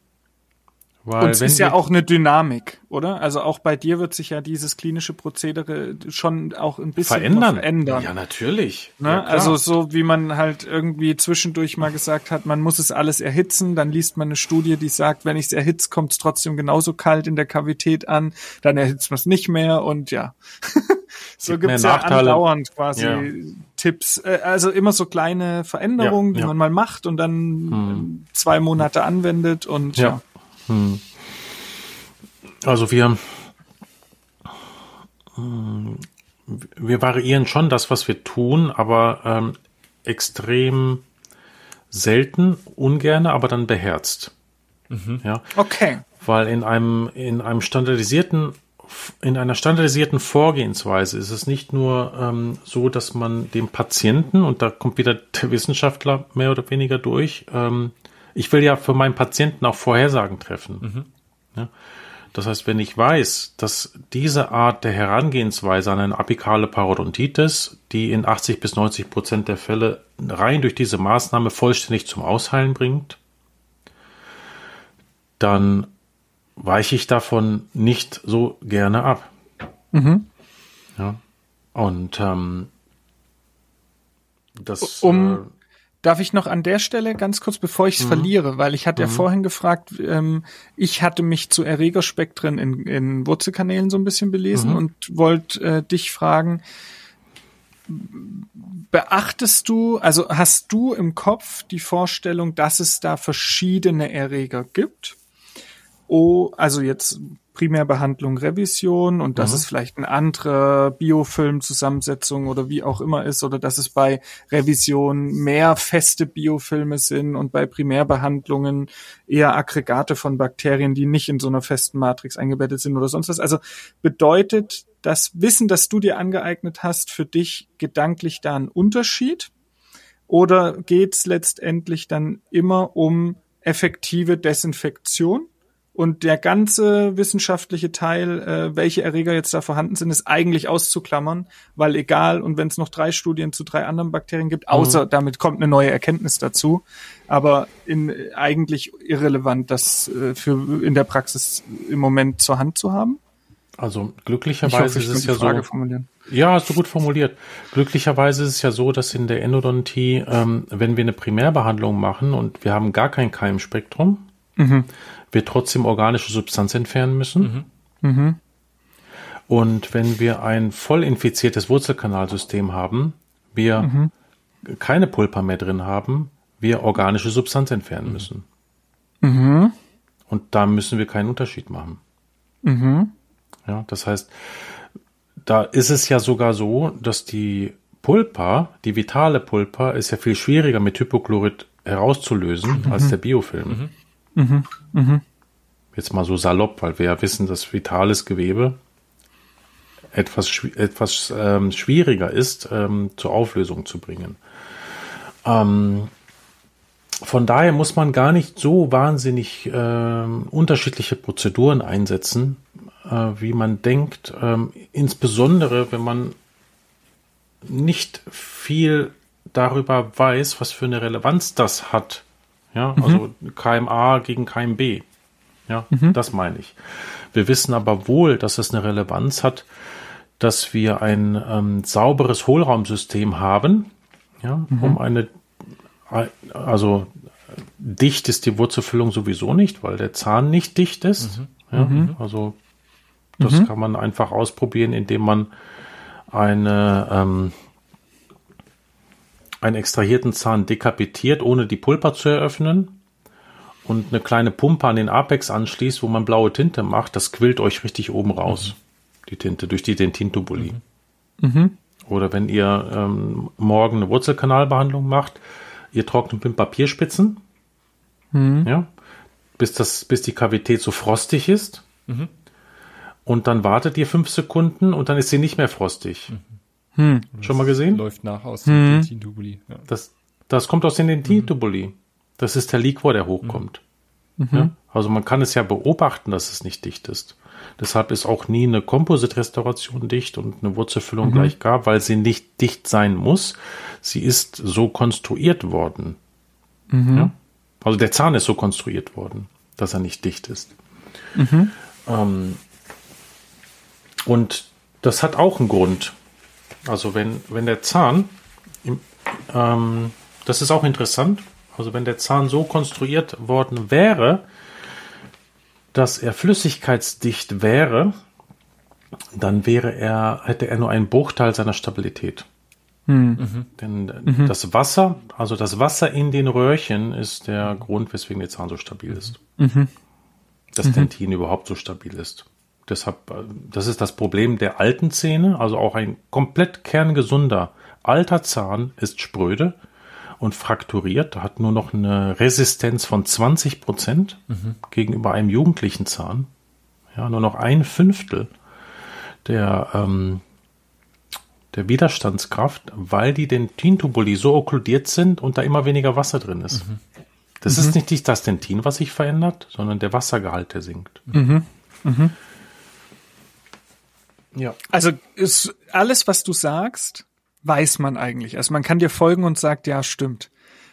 Weil Und es ist ja auch eine Dynamik, oder? Also auch bei dir wird sich ja dieses klinische Prozedere schon auch ein bisschen verändern. verändern. Ja, natürlich. Ne? Ja, also so wie man halt irgendwie zwischendurch mal gesagt hat, man muss es alles erhitzen, dann liest man eine Studie, die sagt, wenn ich es erhitze, kommt es trotzdem genauso kalt in der Kavität an, dann erhitzt man es nicht mehr und ja. so Gibt gibt's ja andauernd quasi Ja. Tipps, äh, also immer so kleine Veränderungen, Ja, die ja. man mal macht und dann äh, zwei Monate anwendet und ja. Ja. Hm. Also wir, hm, wir variieren schon das, was wir tun, aber ähm, extrem selten, ungerne, aber dann beherzt. Ja, Okay. weil in einem in einem standardisierten in einer standardisierten Vorgehensweise ist es nicht nur ähm, so, dass man dem Patienten und da kommt wieder der Wissenschaftler mehr oder weniger durch. Ähm, ich will ja für meinen Patienten auch Vorhersagen treffen. Ja? Das heißt, wenn ich weiß, dass diese Art der Herangehensweise an eine apikale Parodontitis, die in 80 bis 90 Prozent der Fälle rein durch diese Maßnahme vollständig zum Ausheilen bringt, dann weiche ich davon nicht so gerne ab. Ja. Und ähm, das Um- äh, Darf ich noch an der Stelle ganz kurz, bevor ich es verliere, weil ich hatte ja vorhin gefragt, ähm, ich hatte mich zu Erregerspektren in, in Wurzelkanälen so ein bisschen belesen und wollte äh, dich fragen, beachtest du, also hast du im Kopf die Vorstellung, dass es da verschiedene Erreger gibt? Oh, also jetzt Primärbehandlung, Revision und dass es vielleicht eine andere Biofilmzusammensetzung oder wie auch immer ist oder dass es bei Revision mehr feste Biofilme sind und bei Primärbehandlungen eher Aggregate von Bakterien, die nicht in so einer festen Matrix eingebettet sind oder sonst was. Also bedeutet das Wissen, das du dir angeeignet hast, für dich gedanklich da ein Unterschied? Oder geht's letztendlich dann immer um effektive Desinfektion? Und der ganze wissenschaftliche Teil, äh, welche Erreger jetzt da vorhanden sind, ist eigentlich auszuklammern, weil egal, und wenn es noch drei Studien zu drei anderen Bakterien gibt, außer damit kommt eine neue Erkenntnis dazu, aber in, eigentlich irrelevant, das äh, für in der Praxis im Moment zur Hand zu haben. also Ich glücklicherweise hoffe, ist es ja Frage so. formulieren. Ja, hast du gut formuliert. Glücklicherweise ist es ja so, dass in der Endodontie, ähm, wenn wir eine Primärbehandlung machen und wir haben gar kein Keimspektrum, wir trotzdem organische Substanz entfernen müssen. Und wenn wir ein voll infiziertes Wurzelkanalsystem haben, wir keine Pulpa mehr drin haben, wir organische Substanz entfernen müssen. Und da müssen wir keinen Unterschied machen. Ja, das heißt, da ist es ja sogar so, dass die Pulpa, die vitale Pulpa, ist ja viel schwieriger mit Hypochlorid herauszulösen als der Biofilm. Jetzt mal so salopp, weil wir ja wissen, dass vitales Gewebe etwas, etwas ähm, schwieriger ist, ähm, zur Auflösung zu bringen. Ähm, von daher muss man gar nicht so wahnsinnig ähm, unterschiedliche Prozeduren einsetzen. äh, wie man denkt, ähm, insbesondere wenn man nicht viel darüber weiß, was für eine Relevanz das hat. Ja, mhm. also KMA gegen KMB. Ja, mhm. das meine ich. Wir wissen aber wohl, dass es eine Relevanz hat, dass wir ein ähm, sauberes Hohlraumsystem haben, ja, mhm. um eine, also dicht ist die Wurzelfüllung sowieso nicht, weil der Zahn nicht dicht ist. Mhm. Ja, mhm. also das mhm. kann man einfach ausprobieren, indem man eine ähm, einen extrahierten Zahn dekapitiert, ohne die Pulpa zu eröffnen und eine kleine Pumpe an den Apex anschließt, wo man blaue Tinte macht, das quillt euch richtig oben raus, mhm. die Tinte, durch die Dentintubuli. Mhm. mhm. Oder wenn ihr ähm, morgen eine Wurzelkanalbehandlung macht, ihr trocknet mit Papierspitzen, mhm. ja, bis, das, bis die Kavität so frostig ist. Mhm. Und dann wartet ihr fünf Sekunden und dann ist sie nicht mehr frostig. Hm. Schon mal gesehen? Läuft nach aus hm. dem Dentintubuli. Ja. Das, das kommt aus den Dentintubuli. Mhm. Das ist der Liquor, der hochkommt. Mhm. Ja? Also man kann es ja beobachten, dass es nicht dicht ist. Deshalb ist auch nie eine Composite-Restauration dicht und eine Wurzelfüllung mhm. gleich gar, weil sie nicht dicht sein muss. Sie ist so konstruiert worden. Mhm. Ja? Also der Zahn ist so konstruiert worden, dass er nicht dicht ist. Mhm. Ähm, und das hat auch einen Grund. Also wenn, wenn der Zahn, im, ähm, das ist auch interessant, also wenn der Zahn so konstruiert worden wäre, dass er flüssigkeitsdicht wäre, dann wäre er, hätte er nur einen Bruchteil seiner Stabilität. Mhm. Denn mhm. das Wasser, also das Wasser in den Röhrchen ist der Grund, weswegen der Zahn so stabil ist. Mhm. Das mhm. Dentin überhaupt so stabil ist. Deshalb, das ist das Problem der alten Zähne. Also auch ein komplett kerngesunder alter Zahn ist spröde und frakturiert, hat nur noch eine Resistenz von 20 Prozent mhm. gegenüber einem jugendlichen Zahn. Ja, nur noch ein Fünftel der, ähm, der Widerstandskraft, weil die Dentintubuli so okkludiert sind und da immer weniger Wasser drin ist. Mhm. Das mhm. ist nicht das Dentin, was sich verändert, sondern der Wassergehalt, der sinkt. Mhm. Ja. Also ist alles, was du sagst, weiß man eigentlich. Also man kann dir folgen und sagt, ja, stimmt.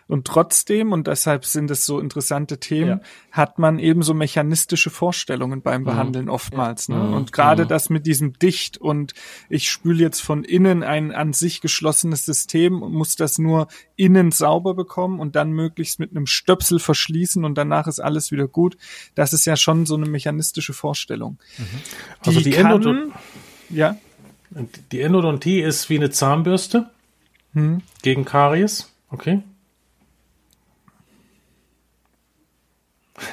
Und trotzdem, und deshalb sind es so interessante Themen, ja. hat man eben so mechanistische Vorstellungen beim mhm. Behandeln mhm. oftmals. Ne? Mhm. Und gerade mhm. das mit diesem Dicht und ich spüle jetzt von innen ein an sich geschlossenes System und muss das nur innen sauber bekommen und dann möglichst mit einem Stöpsel verschließen und danach ist alles wieder gut. Das ist ja schon so eine mechanistische Vorstellung. Mhm. Also die, die kann, ja. Die Endodontie ist wie eine Zahnbürste hm. gegen Karies. Okay.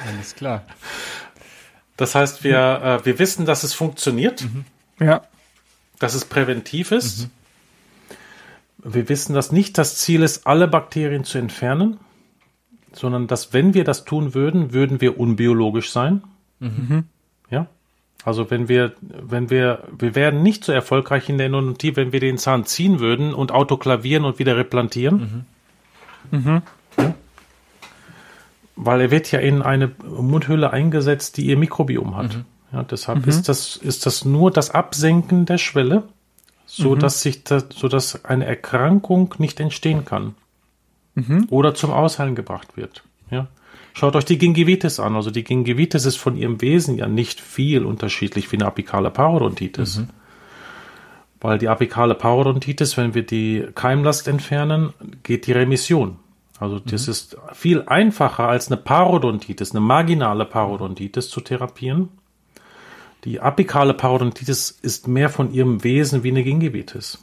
Alles klar. Das heißt, wir, äh, wir wissen, dass es funktioniert. Mhm. Ja. Dass es präventiv ist. Mhm. Wir wissen, dass nicht das Ziel ist, alle Bakterien zu entfernen, sondern dass, wenn wir das tun würden, würden wir unbiologisch sein. Mhm. Ja. Also wenn wir, wenn wir, wir werden nicht so erfolgreich in der Endodontie, wenn wir den Zahn ziehen würden und autoklavieren und wieder replantieren. Mhm. Mhm. Ja? Weil er wird ja in eine Mundhöhle eingesetzt, die ihr Mikrobiom hat. Mhm. Ja, deshalb mhm. ist das, ist das nur das Absenken der Schwelle, so mhm. dass sich das, so dass eine Erkrankung nicht entstehen kann. Mhm. Oder zum Ausheilen gebracht wird. Ja. Schaut euch die Gingivitis an. Also die Gingivitis ist von ihrem Wesen ja nicht viel unterschiedlich wie eine apikale Parodontitis. Mhm. Weil die apikale Parodontitis, wenn wir die Keimlast entfernen, geht die Remission. Also das mhm. ist viel einfacher als eine Parodontitis, eine marginale Parodontitis zu therapieren. Die apikale Parodontitis ist mehr von ihrem Wesen wie eine Gingivitis.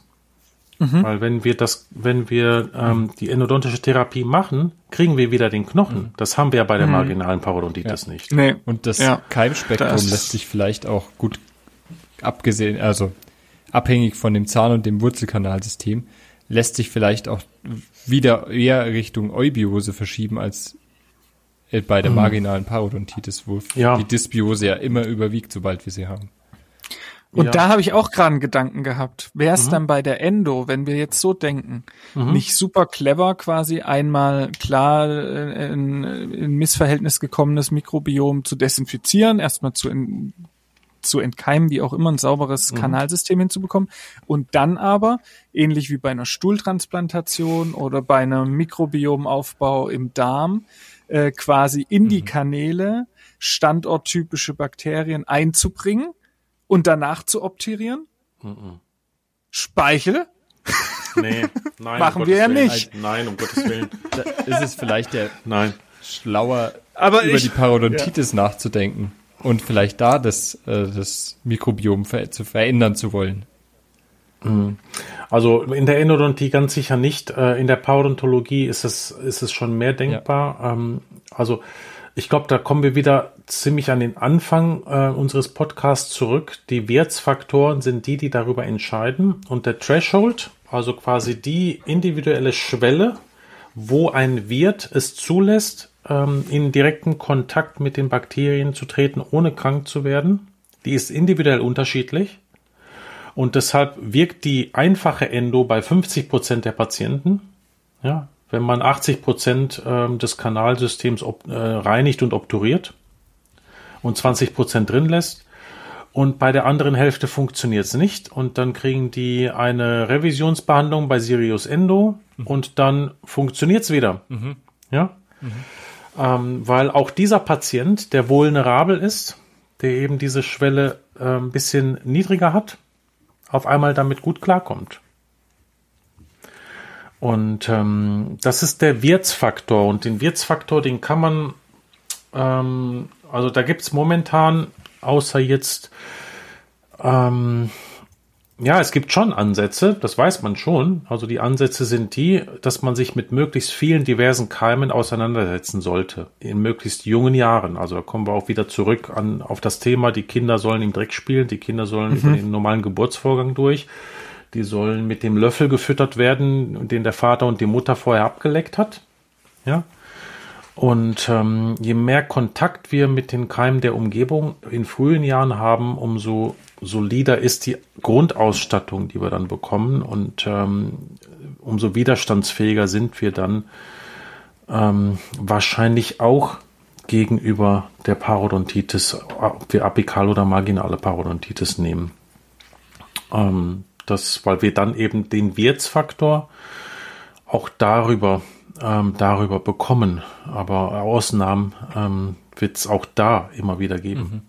Mhm. Weil wenn wir das, wenn wir ähm, die endodontische Therapie machen, kriegen wir wieder den Knochen. Mhm. Das haben wir ja bei der mhm. marginalen Parodontitis ja. nicht. Nee. Und das ja. Keimspektrum das lässt sich vielleicht auch gut abgesehen, also abhängig von dem Zahn- und dem Wurzelkanalsystem, lässt sich vielleicht auch wieder eher Richtung Eubiose verschieben als bei der mhm. marginalen Parodontitis, wo ja. die Dysbiose ja immer überwiegt, sobald wir sie haben. Und ja. da habe ich auch gerade einen Gedanken gehabt. Wäre es mhm. dann bei der Endo, wenn wir jetzt so denken, mhm. nicht super clever quasi einmal klar in, in Missverhältnis gekommenes Mikrobiom zu desinfizieren, erstmal zu in, zu entkeimen, wie auch immer, ein sauberes Kanalsystem hinzubekommen. Und dann aber, ähnlich wie bei einer Stuhltransplantation oder bei einem Mikrobiomaufbau im Darm, äh, quasi in die Kanäle standorttypische Bakterien einzubringen und danach zu optimieren. Speichel Nee, nein. Machen um wir ja Willen. nicht. Nein, um Gottes Willen. Da ist es vielleicht der Nein. schlauer, Aber über ich- die Parodontitis nachzudenken und vielleicht da das, äh, das Mikrobiom ver zu verändern zu wollen. Also in der Endodontie ganz sicher nicht. Äh, In der Parodontologie ist es, ist es schon mehr denkbar. Ähm, Also ich glaube, da kommen wir wieder ziemlich an den Anfang äh, unseres Podcasts zurück. Die Wirtsfaktoren sind die, die darüber entscheiden. Und der Threshold, also quasi die individuelle Schwelle, wo ein Wirt es zulässt, ähm, in direkten Kontakt mit den Bakterien zu treten, ohne krank zu werden, die ist individuell unterschiedlich. Und deshalb wirkt die einfache Endo bei 50 Prozent der Patienten. Ja, wenn man 80 Prozent ähm, des Kanalsystems ob, äh, reinigt und obturiert und 20 Prozent drin lässt. Und bei der anderen Hälfte funktioniert es nicht. Und dann kriegen die eine Revisionsbehandlung bei Sirius Endo und dann funktioniert es wieder. Ja. Ähm, weil auch dieser Patient, der vulnerabel ist, der eben diese Schwelle äh, ein bisschen niedriger hat, auf einmal damit gut klarkommt. Und ähm, das ist der Wirtsfaktor. Und den Wirtsfaktor, den kann man, ähm, also da gibt es momentan, außer jetzt, ähm, ja, es gibt schon Ansätze, das weiß man schon. Also die Ansätze sind die, dass man sich mit möglichst vielen diversen Keimen auseinandersetzen sollte, in möglichst jungen Jahren. Also da kommen wir auch wieder zurück an, auf das Thema, die Kinder sollen im Dreck spielen, die Kinder sollen über den normalen Geburtsvorgang durch. Die sollen mit dem Löffel gefüttert werden, den der Vater und die Mutter vorher abgeleckt hat. Ja. Und ähm, je mehr Kontakt wir mit den Keimen der Umgebung in frühen Jahren haben, umso solider ist die Grundausstattung, die wir dann bekommen und ähm, umso widerstandsfähiger sind wir dann ähm, wahrscheinlich auch gegenüber der Parodontitis, ob wir apikal oder marginale Parodontitis nehmen. Ähm, das, weil wir dann eben den Wirtsfaktor auch darüber, ähm, darüber bekommen. Aber Ausnahmen ähm, wird es auch da immer wieder geben.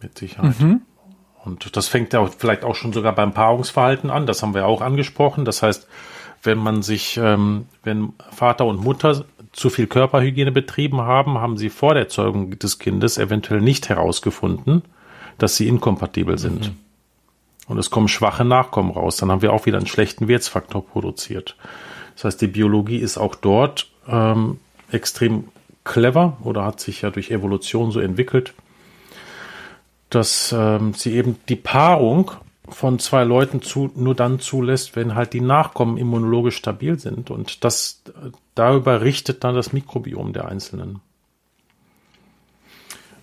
Mit Sicherheit. Und das fängt ja auch vielleicht auch schon sogar beim Paarungsverhalten an. Das haben wir auch angesprochen. Das heißt, wenn man sich, ähm, wenn Vater und Mutter zu viel Körperhygiene betrieben haben, haben sie vor der Zeugung des Kindes eventuell nicht herausgefunden, dass sie inkompatibel sind. Und es kommen schwache Nachkommen raus. Dann haben wir auch wieder einen schlechten Wirtsfaktor produziert. Das heißt, die Biologie ist auch dort ähm, extrem clever oder hat sich ja durch Evolution so entwickelt, dass ähm, sie eben die Paarung von zwei Leuten zu, nur dann zulässt, wenn halt die Nachkommen immunologisch stabil sind. Und das äh, darüber richtet dann das Mikrobiom der Einzelnen.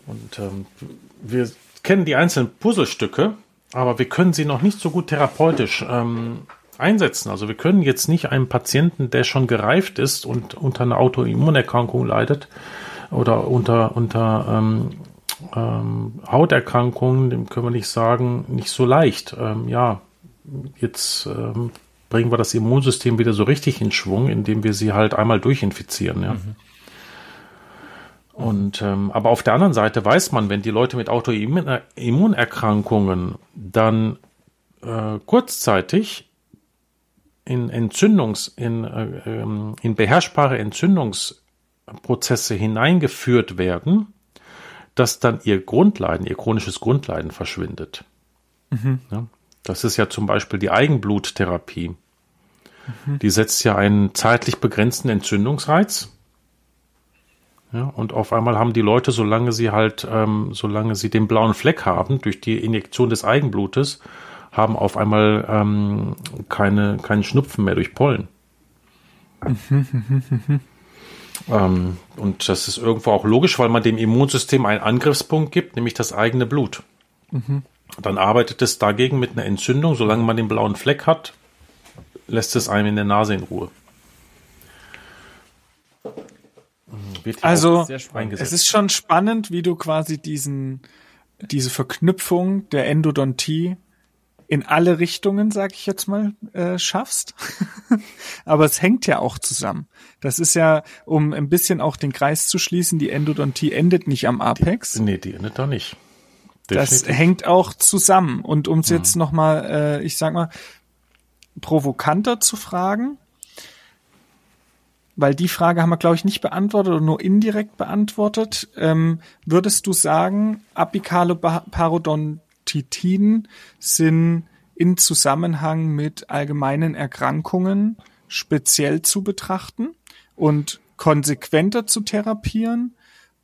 Und ähm, wir kennen die einzelnen Puzzlestücke, aber wir können sie noch nicht so gut therapeutisch ähm, einsetzen. Also wir können jetzt nicht einem Patienten, der schon gereift ist und unter einer Autoimmunerkrankung leidet oder unter, unter ähm, ähm, Hauterkrankungen, dem können wir nicht sagen, nicht so leicht. Ähm, ja, jetzt ähm, bringen wir das Immunsystem wieder so richtig in Schwung, indem wir sie halt einmal durchinfizieren. Ja. Und ähm, aber auf der anderen Seite weiß man, wenn die Leute mit Autoimmunerkrankungen dann äh, kurzzeitig in Entzündungs, in, äh, ähm, in beherrschbare Entzündungsprozesse hineingeführt werden, dass dann ihr Grundleiden, ihr chronisches Grundleiden verschwindet. Ja, das ist ja zum Beispiel die Eigenbluttherapie. Die setzt ja einen zeitlich begrenzten Entzündungsreiz. Ja, und auf einmal haben die Leute, solange sie halt, ähm, solange sie den blauen Fleck haben, durch die Injektion des Eigenblutes, haben auf einmal ähm, keine, keinen Schnupfen mehr durch Pollen. ähm, und das ist irgendwo auch logisch, weil man dem Immunsystem einen Angriffspunkt gibt, nämlich das eigene Blut. Dann arbeitet es dagegen mit einer Entzündung, solange man den blauen Fleck hat, lässt es einem in der Nase in Ruhe. Also. Es ist schon spannend, wie du quasi diesen diese Verknüpfung der Endodontie in alle Richtungen, sag ich jetzt mal, äh, schaffst. Aber es hängt ja auch zusammen. Das ist ja, um ein bisschen auch den Kreis zu schließen, die Endodontie endet nicht am Apex. Die, nee, die endet da nicht. Das hängt auch zusammen. Und um es jetzt nochmal, äh, ich sag mal, provokanter zu fragen, weil die Frage haben wir, glaube ich, nicht beantwortet oder nur indirekt beantwortet. Ähm, würdest du sagen, apikale Ba- Parodontitiden sind in Zusammenhang mit allgemeinen Erkrankungen speziell zu betrachten und konsequenter zu therapieren?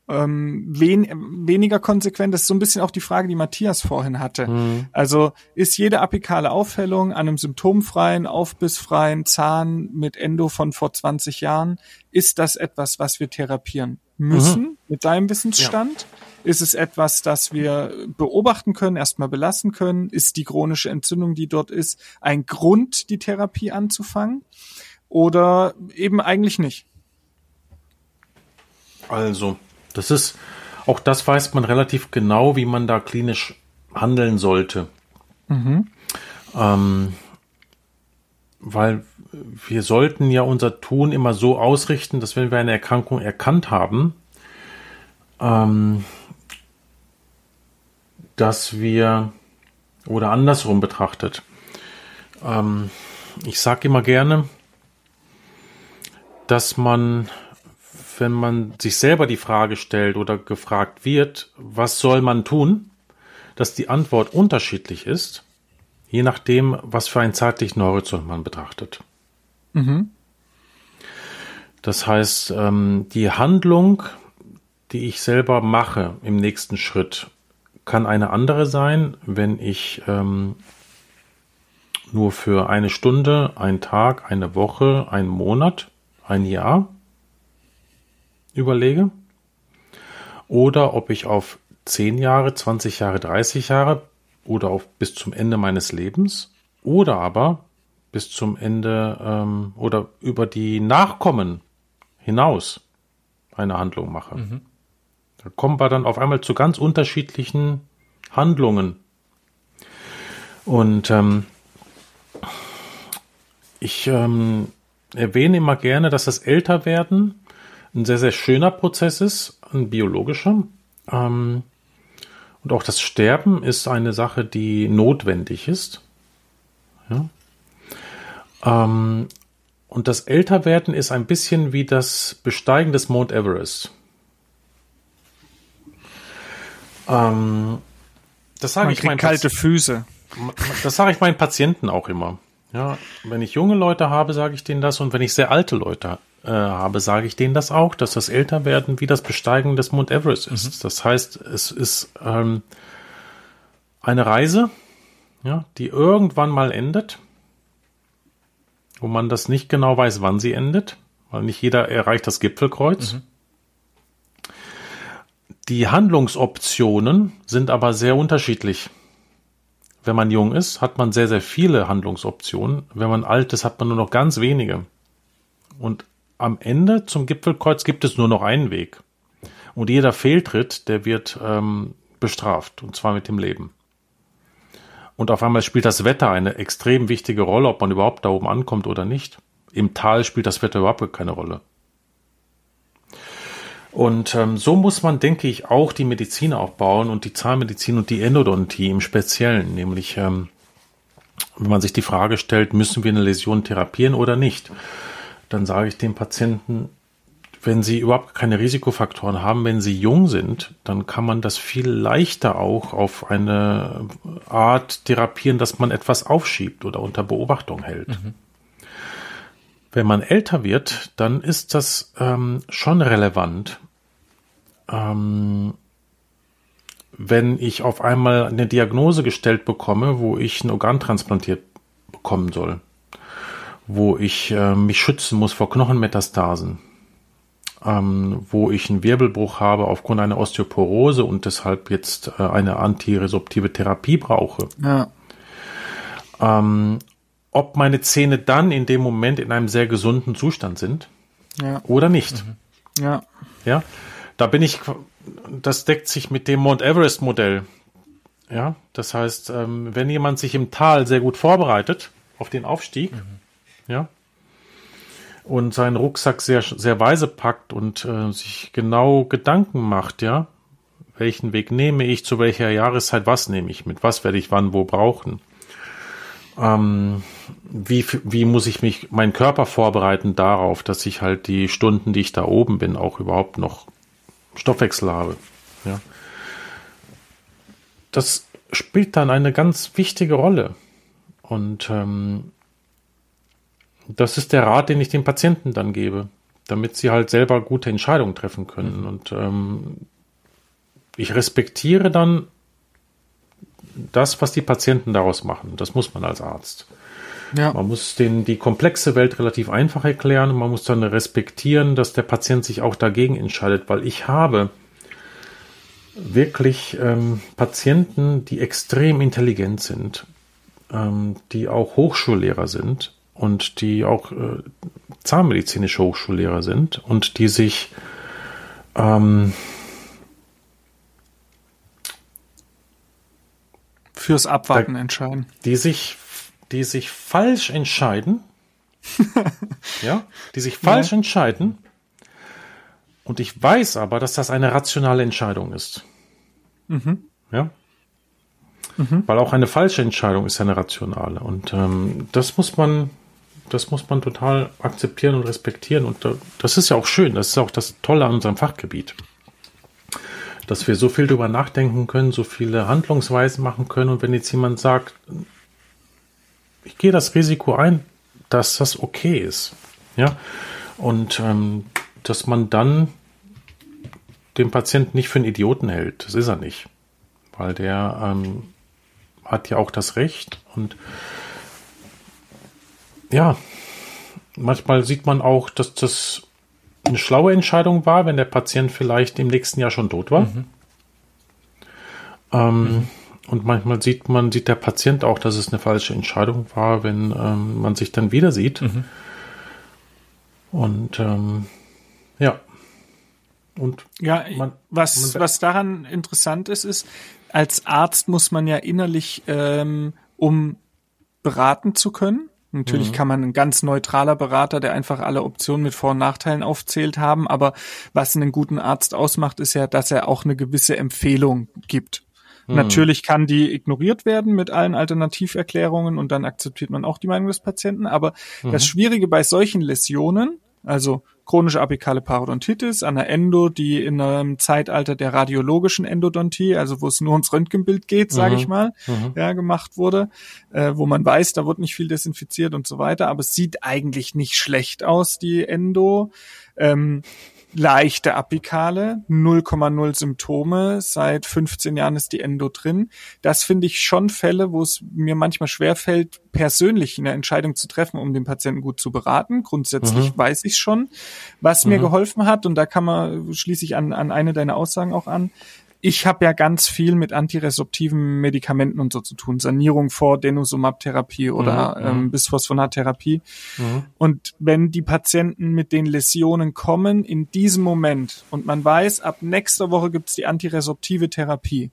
Ähm, wen, weniger konsequent, das ist so ein bisschen auch die Frage, die Matthias vorhin hatte. Also ist jede apikale Aufhellung an einem symptomfreien, aufbissfreien Zahn mit Endo von vor 20 Jahren, ist das etwas, was wir therapieren müssen mit deinem Wissensstand? Ist es etwas, das wir beobachten können, erstmal belassen können? Ist die chronische Entzündung, die dort ist, ein Grund, die Therapie anzufangen? Oder eben eigentlich nicht? Also, das ist, auch das weiß man relativ genau, wie man da klinisch handeln sollte. Ähm, weil wir sollten ja unser Tun immer so ausrichten, dass wenn wir eine Erkrankung erkannt haben, ähm, dass wir, oder andersrum betrachtet, ähm, ich sage immer gerne, dass man wenn man sich selber die Frage stellt oder gefragt wird, was soll man tun, dass die Antwort unterschiedlich ist, je nachdem, was für einen zeitlichen Horizont man betrachtet. Das heißt, ähm, die Handlung, die ich selber mache im nächsten Schritt, kann eine andere sein, wenn ich ähm, nur für eine Stunde, einen Tag, eine Woche, einen Monat, ein Jahr überlege. Oder ob ich auf 10 Jahre, 20 Jahre, 30 Jahre oder auf bis zum Ende meines Lebens oder aber bis zum Ende ähm, oder über die Nachkommen hinaus eine Handlung mache. Da kommen wir dann auf einmal zu ganz unterschiedlichen Handlungen. Und ähm, ich ähm, erwähne immer gerne, dass das Älterwerden ein sehr, sehr schöner Prozess ist, ein biologischer. Ähm, und auch das Sterben ist eine Sache, die notwendig ist. Ja. Ähm, und das Älterwerden ist ein bisschen wie das Besteigen des Mount Everest. Ähm, das sage ich meinen kalte Pati- Füße. das sage ich meinen Patienten auch immer. Ja, wenn ich junge Leute habe, sage ich denen das und wenn ich sehr alte Leute äh, habe, sage ich denen das auch, dass das Älterwerden wie das Besteigen des Mount Everest ist. Das heißt, es ist ähm, eine Reise, ja, die irgendwann mal endet, wo man das nicht genau weiß, wann sie endet, weil nicht jeder erreicht das Gipfelkreuz. Die Handlungsoptionen sind aber sehr unterschiedlich. Wenn man jung ist, hat man sehr, sehr viele Handlungsoptionen. Wenn man alt ist, hat man nur noch ganz wenige. Und am Ende zum Gipfelkreuz gibt es nur noch einen Weg. Und jeder Fehltritt, der wird ähm, bestraft, und zwar mit dem Leben. Und auf einmal spielt das Wetter eine extrem wichtige Rolle, ob man überhaupt da oben ankommt oder nicht. Im Tal spielt das Wetter überhaupt keine Rolle. Und ähm, so muss man, denke ich, auch die Medizin aufbauen und die Zahnmedizin und die Endodontie im Speziellen. Nämlich, ähm, wenn man sich die Frage stellt, müssen wir eine Läsion therapieren oder nicht, dann sage ich dem Patienten, wenn Sie überhaupt keine Risikofaktoren haben, wenn Sie jung sind, dann kann man das viel leichter auch auf eine Art therapieren, dass man etwas aufschiebt oder unter Beobachtung hält. Wenn man älter wird, dann ist das ähm, schon relevant. Ähm, wenn ich auf einmal eine Diagnose gestellt bekomme, wo ich ein Organ transplantiert bekommen soll, wo ich äh, mich schützen muss vor Knochenmetastasen, ähm, wo ich einen Wirbelbruch habe aufgrund einer Osteoporose und deshalb jetzt äh, eine antiresorptive Therapie brauche, Ja. ähm, ob meine Zähne dann in dem Moment in einem sehr gesunden Zustand sind Ja. oder nicht. Ja. Ja, da bin ich, das deckt sich mit dem Mount Everest Modell. Ja, das heißt, ähm, wenn jemand sich im Tal sehr gut vorbereitet auf den Aufstieg, mhm. ja, und seinen Rucksack sehr, sehr weise packt und äh, sich genau Gedanken macht, ja, welchen Weg nehme ich, zu welcher Jahreszeit, was nehme ich mit, was werde ich wann wo brauchen. Ähm, wie, wie muss ich mich, meinen Körper vorbereiten darauf, dass ich halt die Stunden, die ich da oben bin, auch überhaupt noch Stoffwechsel habe. Ja. Das spielt dann eine ganz wichtige Rolle. Und ähm, das ist der Rat, den ich den Patienten dann gebe, damit sie halt selber gute Entscheidungen treffen können. Mhm. Und ähm, ich respektiere dann das, was die Patienten daraus machen. Das muss man als Arzt. Ja. Man muss den, die komplexe Welt relativ einfach erklären und man muss dann respektieren, dass der Patient sich auch dagegen entscheidet, weil ich habe wirklich ähm, Patienten, die extrem intelligent sind, ähm, die auch Hochschullehrer sind und die auch äh, zahnmedizinische Hochschullehrer sind und die sich ähm, fürs Abwarten da, entscheiden. Die sich, die sich falsch entscheiden. ja, die sich falsch ja. entscheiden. Und ich weiß aber, dass das eine rationale Entscheidung ist. Mhm. Ja. Mhm. Weil auch eine falsche Entscheidung ist eine rationale. Und ähm, das muss man, das muss man total akzeptieren und respektieren. Und das ist ja auch schön. Das ist auch das Tolle an unserem Fachgebiet dass wir so viel drüber nachdenken können, so viele Handlungsweisen machen können. Und wenn jetzt jemand sagt, ich gehe das Risiko ein, dass das okay ist, ja, und ähm, dass man dann den Patienten nicht für einen Idioten hält, das ist er nicht, weil der ähm, hat ja auch das Recht und ja, manchmal sieht man auch, dass das eine schlaue Entscheidung war, wenn der Patient vielleicht im nächsten Jahr schon tot war. Mhm. Ähm, mhm. Und manchmal sieht man, sieht der Patient auch, dass es eine falsche Entscheidung war, wenn ähm, man sich dann wieder sieht. Mhm. Und ähm, ja. Und ja, man, was, man, was daran interessant ist, ist, als Arzt muss man ja innerlich, ähm, um beraten zu können, Natürlich mhm. kann man ein ganz neutraler Berater, der einfach alle Optionen mit Vor- und Nachteilen aufzählt haben, aber was einen guten Arzt ausmacht, ist ja, dass er auch eine gewisse Empfehlung gibt. Mhm. Natürlich kann die ignoriert werden mit allen Alternativerklärungen und dann akzeptiert man auch die Meinung des Patienten, aber mhm. das Schwierige bei solchen Läsionen, also chronische apikale Parodontitis, an der Endo, die in einem Zeitalter der radiologischen Endodontie, also wo es nur ums Röntgenbild geht, sage mhm. ich mal, mhm. ja, gemacht wurde, äh, wo man weiß, da wird nicht viel desinfiziert und so weiter, aber es sieht eigentlich nicht schlecht aus, die Endo. Ähm, leichte Apikale, 0,0 Symptome, seit 15 Jahren ist die Endo drin. Das finde ich schon Fälle, wo es mir manchmal schwerfällt, persönlich eine Entscheidung zu treffen, um den Patienten gut zu beraten. Grundsätzlich mhm. weiß ich schon, was mhm. mir geholfen hat und da kann man, schließe ich an, an eine deiner Aussagen auch an, ich habe ja ganz viel mit antiresorptiven Medikamenten und so zu tun. Sanierung vor Denosumab-Therapie oder mhm, ähm, mhm. Bisphosphonattherapie. Mhm. Und wenn die Patienten mit den Läsionen kommen in diesem Moment und man weiß, ab nächster Woche gibt's die antiresorptive Therapie,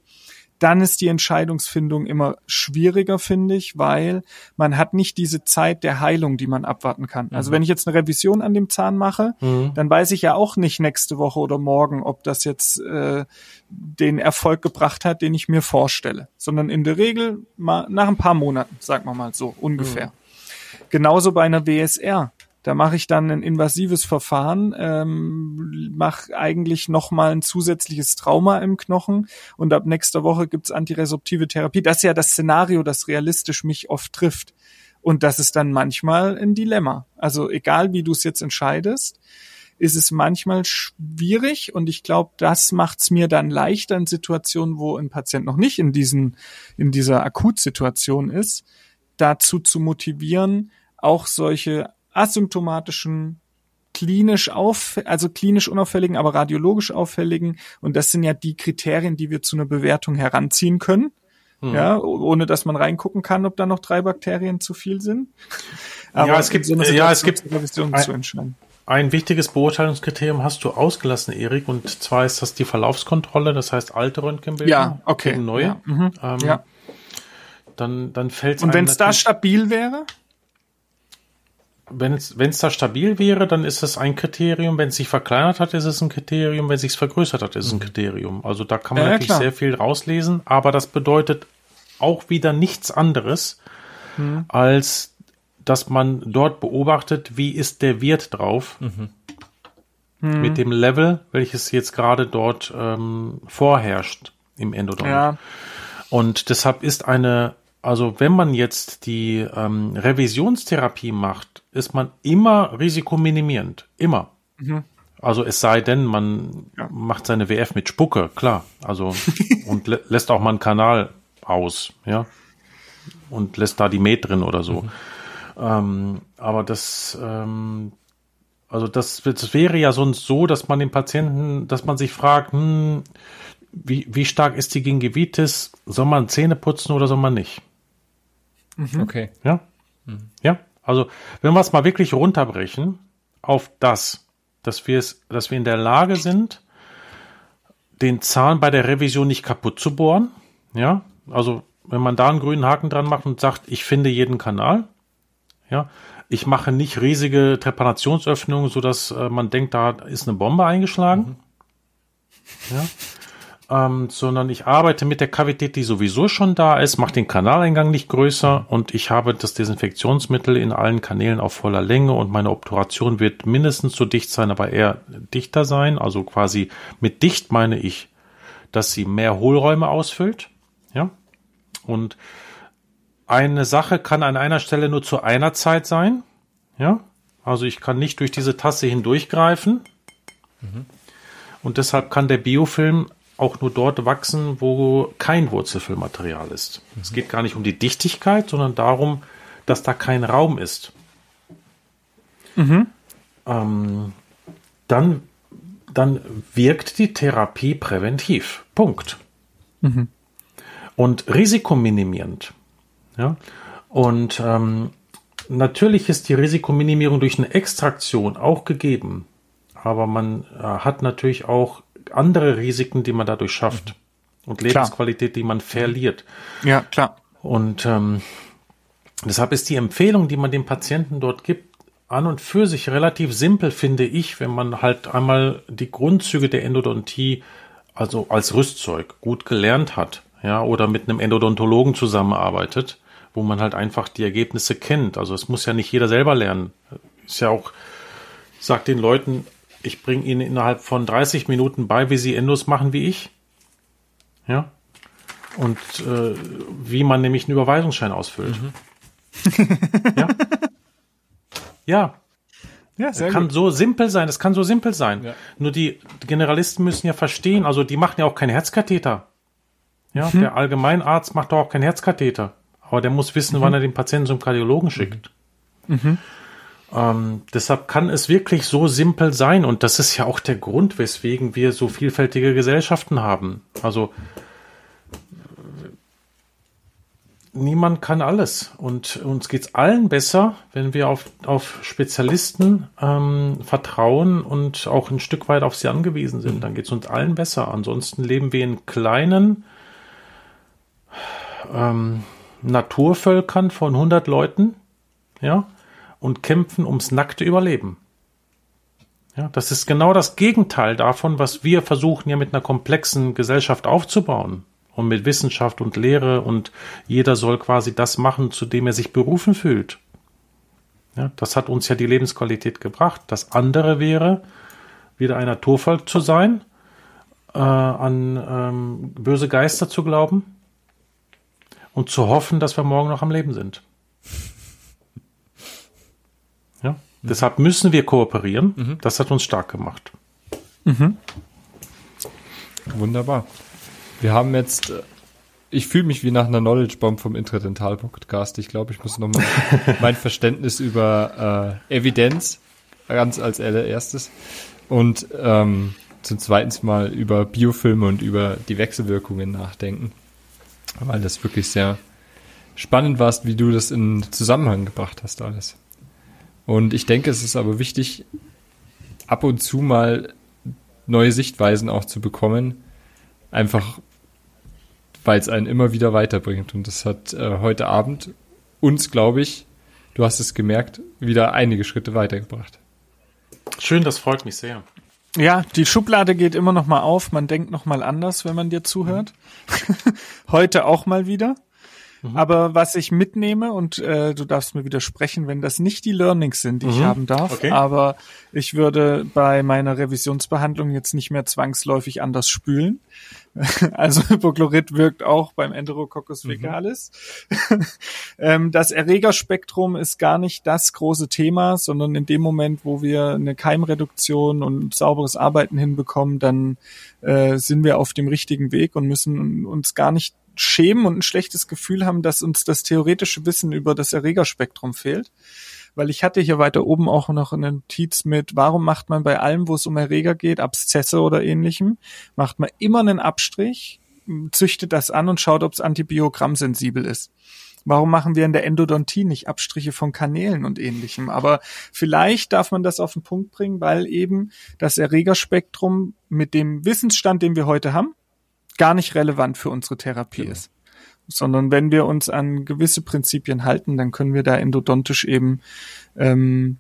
dann ist die Entscheidungsfindung immer schwieriger, finde ich, weil man hat nicht diese Zeit der Heilung, die man abwarten kann. Also mhm. wenn ich jetzt eine Revision an dem Zahn mache, mhm. dann weiß ich ja auch nicht nächste Woche oder morgen, ob das jetzt äh, den Erfolg gebracht hat, den ich mir vorstelle, sondern in der Regel mal nach ein paar Monaten, sagen wir mal so ungefähr. Mhm. Genauso bei einer WSR. Da mache ich dann ein invasives Verfahren, ähm, mache eigentlich nochmal ein zusätzliches Trauma im Knochen und ab nächster Woche gibt's antiresorptive Therapie. Das ist ja das Szenario, das realistisch mich oft trifft. Und das ist dann manchmal ein Dilemma. Also egal, wie du es jetzt entscheidest, ist es manchmal schwierig und ich glaube, das macht es mir dann leichter in Situationen, wo ein Patient noch nicht in diesen in dieser Akutsituation ist, dazu zu motivieren, auch solche asymptomatischen klinisch auf, also klinisch unauffälligen, aber radiologisch auffälligen. Und das sind ja die Kriterien, die wir zu einer Bewertung heranziehen können. Hm. Ja, ohne dass man reingucken kann, ob da noch drei Bakterien zu viel sind. Aber ja, es gibt, so ja, es gibt, Revision zu entscheiden. ein wichtiges Beurteilungskriterium hast du ausgelassen, Erik, und zwar ist das die Verlaufskontrolle, das heißt alte Röntgenbilder Ja, okay. gegen neue. Ja, mhm. Ähm, ja. Dann, dann fällt Und wenn es da stabil wäre? Wenn es wenn es da stabil wäre, dann ist es ein Kriterium. Wenn es sich verkleinert hat, ist es ein Kriterium. Wenn es sich vergrößert hat, ist es ein Kriterium. Also da kann man Ja, natürlich klar. sehr viel rauslesen, aber das bedeutet auch wieder nichts anderes, Mhm. als dass man dort beobachtet, wie ist der Wirt drauf Mhm. mit dem Level, welches jetzt gerade dort ähm, vorherrscht im Endodont. Ja. Und deshalb ist eine, also wenn man jetzt die ähm, Revisionstherapie macht, ist man immer risikominimierend. Immer. Also es sei denn, man Ja. macht seine WF mit Spucke, klar. Also und lä lässt auch mal einen Kanal aus, ja. Und lässt da die Met drin oder so. Ähm, aber das, ähm, also das, das wäre ja sonst so, dass man den Patienten, dass man sich fragt, hm, wie, wie stark ist die Gingivitis? Soll man Zähne putzen oder soll man nicht? Okay. Ja? Ja? Also, wenn wir es mal wirklich runterbrechen auf das, dass wir es, dass wir in der Lage sind, den Zahn bei der Revision nicht kaputt zu bohren. Ja? Also, wenn man da einen grünen Haken dran macht und sagt, ich finde jeden Kanal. Ja? Ich mache nicht riesige Trepanationsöffnungen, sodass äh, man denkt, da ist eine Bombe eingeschlagen. Ja? Ähm, sondern ich arbeite mit der Kavität, die sowieso schon da ist, mache den Kanaleingang nicht größer und ich habe das Desinfektionsmittel in allen Kanälen auf voller Länge und meine Obturation wird mindestens so dicht sein, aber eher dichter sein. Also quasi mit dicht meine ich, dass sie mehr Hohlräume ausfüllt. Ja. Und eine Sache kann an einer Stelle nur zu einer Zeit sein. Ja. Also ich kann nicht durch diese Tasse hindurchgreifen. Und deshalb kann der Biofilm auch nur dort wachsen, wo kein Wurzelfüllmaterial ist. Es geht gar nicht um die Dichtigkeit, sondern darum, dass da kein Raum ist. Ähm, dann, dann wirkt die Therapie präventiv. Punkt. Und risikominimierend. Ja? Und ähm, natürlich ist die Risikominimierung durch eine Extraktion auch gegeben. Aber man äh, hat natürlich auch andere Risiken, die man dadurch schafft. Und Lebensqualität, die man verliert. Ja, klar. Und ähm, deshalb ist die Empfehlung, die man dem Patienten dort gibt, an und für sich relativ simpel, finde ich, wenn man halt einmal die Grundzüge der Endodontie, also als Rüstzeug, gut gelernt hat, ja, oder mit einem Endodontologen zusammenarbeitet, wo man halt einfach die Ergebnisse kennt. Also es muss ja nicht jeder selber lernen. Ist ja auch, ich sag den Leuten, ich bringe ihnen innerhalb von 30 Minuten bei, wie sie Endos machen wie ich. Ja. Und äh, wie man nämlich einen Überweisungsschein ausfüllt. ja. Ja, Ja, sehr kann gut. so simpel sein, das kann so simpel sein. Ja. Nur die Generalisten müssen ja verstehen, also die machen ja auch keinen Herzkatheter. Ja, Mhm. der Allgemeinarzt macht doch auch keinen Herzkatheter. Aber der muss wissen, Mhm. wann er den Patienten zum Kardiologen schickt. Ähm, deshalb kann es wirklich so simpel sein. Und das ist ja auch der Grund, weswegen wir so vielfältige Gesellschaften haben. Also niemand kann alles. Und uns geht's allen besser, wenn wir auf, auf Spezialisten ähm, vertrauen und auch ein Stück weit auf sie angewiesen sind. Dann geht's uns allen besser. Ansonsten leben wir in kleinen ähm, Naturvölkern von 100 Leuten, ja, und kämpfen ums nackte Überleben. Ja, das ist genau das Gegenteil davon, was wir versuchen ja mit einer komplexen Gesellschaft aufzubauen und mit Wissenschaft und Lehre und jeder soll quasi das machen, zu dem er sich berufen fühlt. Ja, das hat uns ja die Lebensqualität gebracht. Das andere wäre, wieder ein Naturvolk zu sein, äh, an ähm, böse Geister zu glauben und zu hoffen, dass wir morgen noch am Leben sind. Deshalb müssen wir kooperieren. Das hat uns stark gemacht. Wunderbar. Wir haben jetzt, äh, ich fühle mich wie nach einer Knowledge Bomb vom Intradental Podcast. Ich glaube, ich muss nochmal mein Verständnis über äh, Evidenz ganz als allererstes und ähm, zum zweiten Mal über Biofilme und über die Wechselwirkungen nachdenken, weil das wirklich sehr spannend war, wie du das in Zusammenhang gebracht hast alles. Und ich denke, es ist aber wichtig, ab und zu mal neue Sichtweisen auch zu bekommen. Einfach, weil es einen immer wieder weiterbringt. Und das hat äh, heute Abend uns, glaube ich, du hast es gemerkt, wieder einige Schritte weitergebracht. Schön, das freut mich sehr. Ja, die Schublade geht immer noch mal auf. Man denkt noch mal anders, wenn man dir zuhört. Heute auch mal wieder. Mhm. Aber was ich mitnehme, und äh, du darfst mir widersprechen, wenn das nicht die Learnings sind, die mhm. ich haben darf, okay. aber ich würde bei meiner Revisionsbehandlung jetzt nicht mehr zwangsläufig anders spülen. Also Hypochlorid wirkt auch beim Enterococcus fecalis. Mhm. Ähm, das Erregerspektrum ist gar nicht das große Thema, sondern in dem Moment, wo wir eine Keimreduktion und sauberes Arbeiten hinbekommen, dann äh, sind wir auf dem richtigen Weg und müssen uns gar nicht schämen und ein schlechtes Gefühl haben, dass uns das theoretische Wissen über das Erregerspektrum fehlt. Weil ich hatte hier weiter oben auch noch eine Notiz mit, warum macht man bei allem, wo es um Erreger geht, Abszesse oder ähnlichem, macht man immer einen Abstrich, züchtet das an und schaut, ob es antibiogrammsensibel ist. Warum machen wir in der Endodontie nicht Abstriche von Kanälen und ähnlichem? Aber vielleicht darf man das auf den Punkt bringen, weil eben das Erregerspektrum mit dem Wissensstand, den wir heute haben, gar nicht relevant für unsere Therapie genau. ist. Sondern wenn wir uns an gewisse Prinzipien halten, dann können wir da endodontisch eben ähm,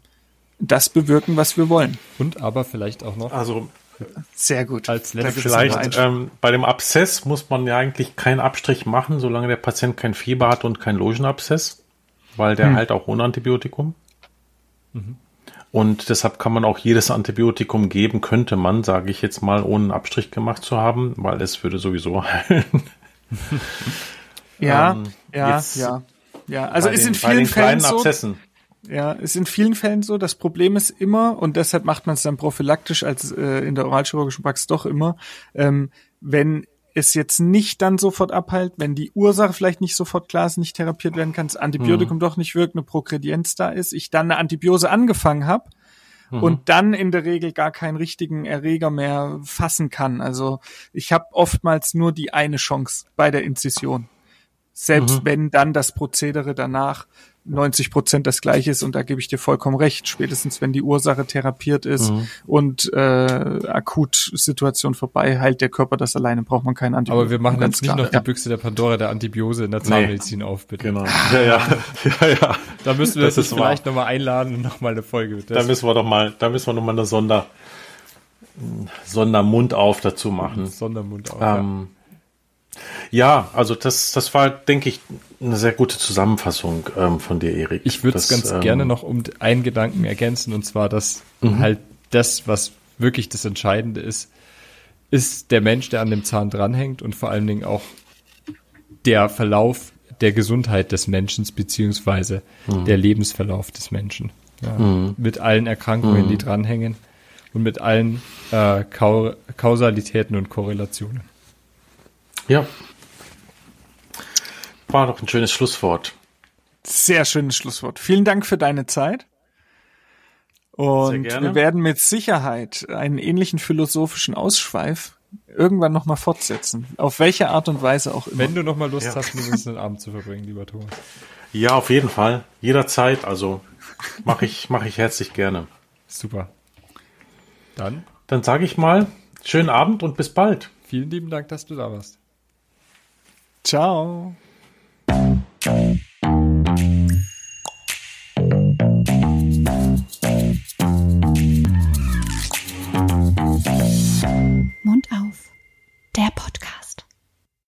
das bewirken, was wir wollen. Und aber vielleicht auch noch. Also sehr gut. Als letztes vielleicht ähm, bei dem Abszess muss man ja eigentlich keinen Abstrich machen, solange der Patient kein Fieber hat und kein Logenabszess, weil der hm. halt auch ohne Antibiotikum. Mhm. Und deshalb kann man auch jedes Antibiotikum geben, könnte man, sage ich jetzt mal, ohne einen Abstrich gemacht zu haben, weil es würde sowieso heilen. ja, ähm, ja, ja, ja. Also ist in vielen Fällen so. Abszessen. Ja, ist in vielen Fällen so. Das Problem ist immer, und deshalb macht man es dann prophylaktisch als äh, in der oralchirurgischen Praxis doch immer, ähm, wenn es jetzt nicht dann sofort abheilt, wenn die Ursache vielleicht nicht sofort klar ist, nicht therapiert werden kann, das Antibiotikum mhm. doch nicht wirkt, eine Progredienz da ist, ich dann eine Antibiose angefangen habe mhm. und dann in der Regel gar keinen richtigen Erreger mehr fassen kann. Also ich habe oftmals nur die eine Chance bei der Inzision. Selbst mhm. wenn dann das Prozedere danach 90 Prozent das gleiche ist und da gebe ich dir vollkommen recht. Spätestens wenn die Ursache therapiert ist mhm. und äh, akut Situation vorbei, heilt der Körper das alleine, braucht man kein Antibiotikum. Aber wir machen jetzt nicht klar. noch die Büchse der Pandora der Antibiose in der Zahnmedizin nee. auf, bitte. Genau. Ja, ja. ja, ja. Da müssen wir das uns vielleicht nochmal einladen und nochmal eine Folge. Das da müssen wir doch mal, da müssen wir nochmal eine Sonder, Sondermund auf dazu machen. Sondermund auf. Ähm, ja. Ja, also das, das war, denke ich, eine sehr gute Zusammenfassung ähm, von dir, Erik. Ich würde es ganz ähm, gerne noch um einen Gedanken ergänzen, und zwar, dass mhm. halt das, was wirklich das Entscheidende ist, ist der Mensch, der an dem Zahn dranhängt und vor allen Dingen auch der Verlauf der Gesundheit des Menschen, beziehungsweise mhm. der Lebensverlauf des Menschen. Ja, mhm. Mit allen Erkrankungen, die mhm. dranhängen und mit allen äh, Kausalitäten und Korrelationen. Ja. War doch ein schönes Schlusswort. Sehr schönes Schlusswort. Vielen Dank für deine Zeit. Und wir werden mit Sicherheit einen ähnlichen philosophischen Ausschweif irgendwann nochmal fortsetzen. Auf welche Art und Weise auch immer. Wenn du nochmal Lust ja. hast, mit uns einen Abend zu verbringen, lieber Thomas. Ja, auf jeden Fall. Jederzeit. Also mache ich, mache ich herzlich gerne. Super. Dann? Dann sage ich mal, schönen Abend und bis bald. Vielen lieben Dank, dass du da warst. Ciao. Mund auf, der Podcast.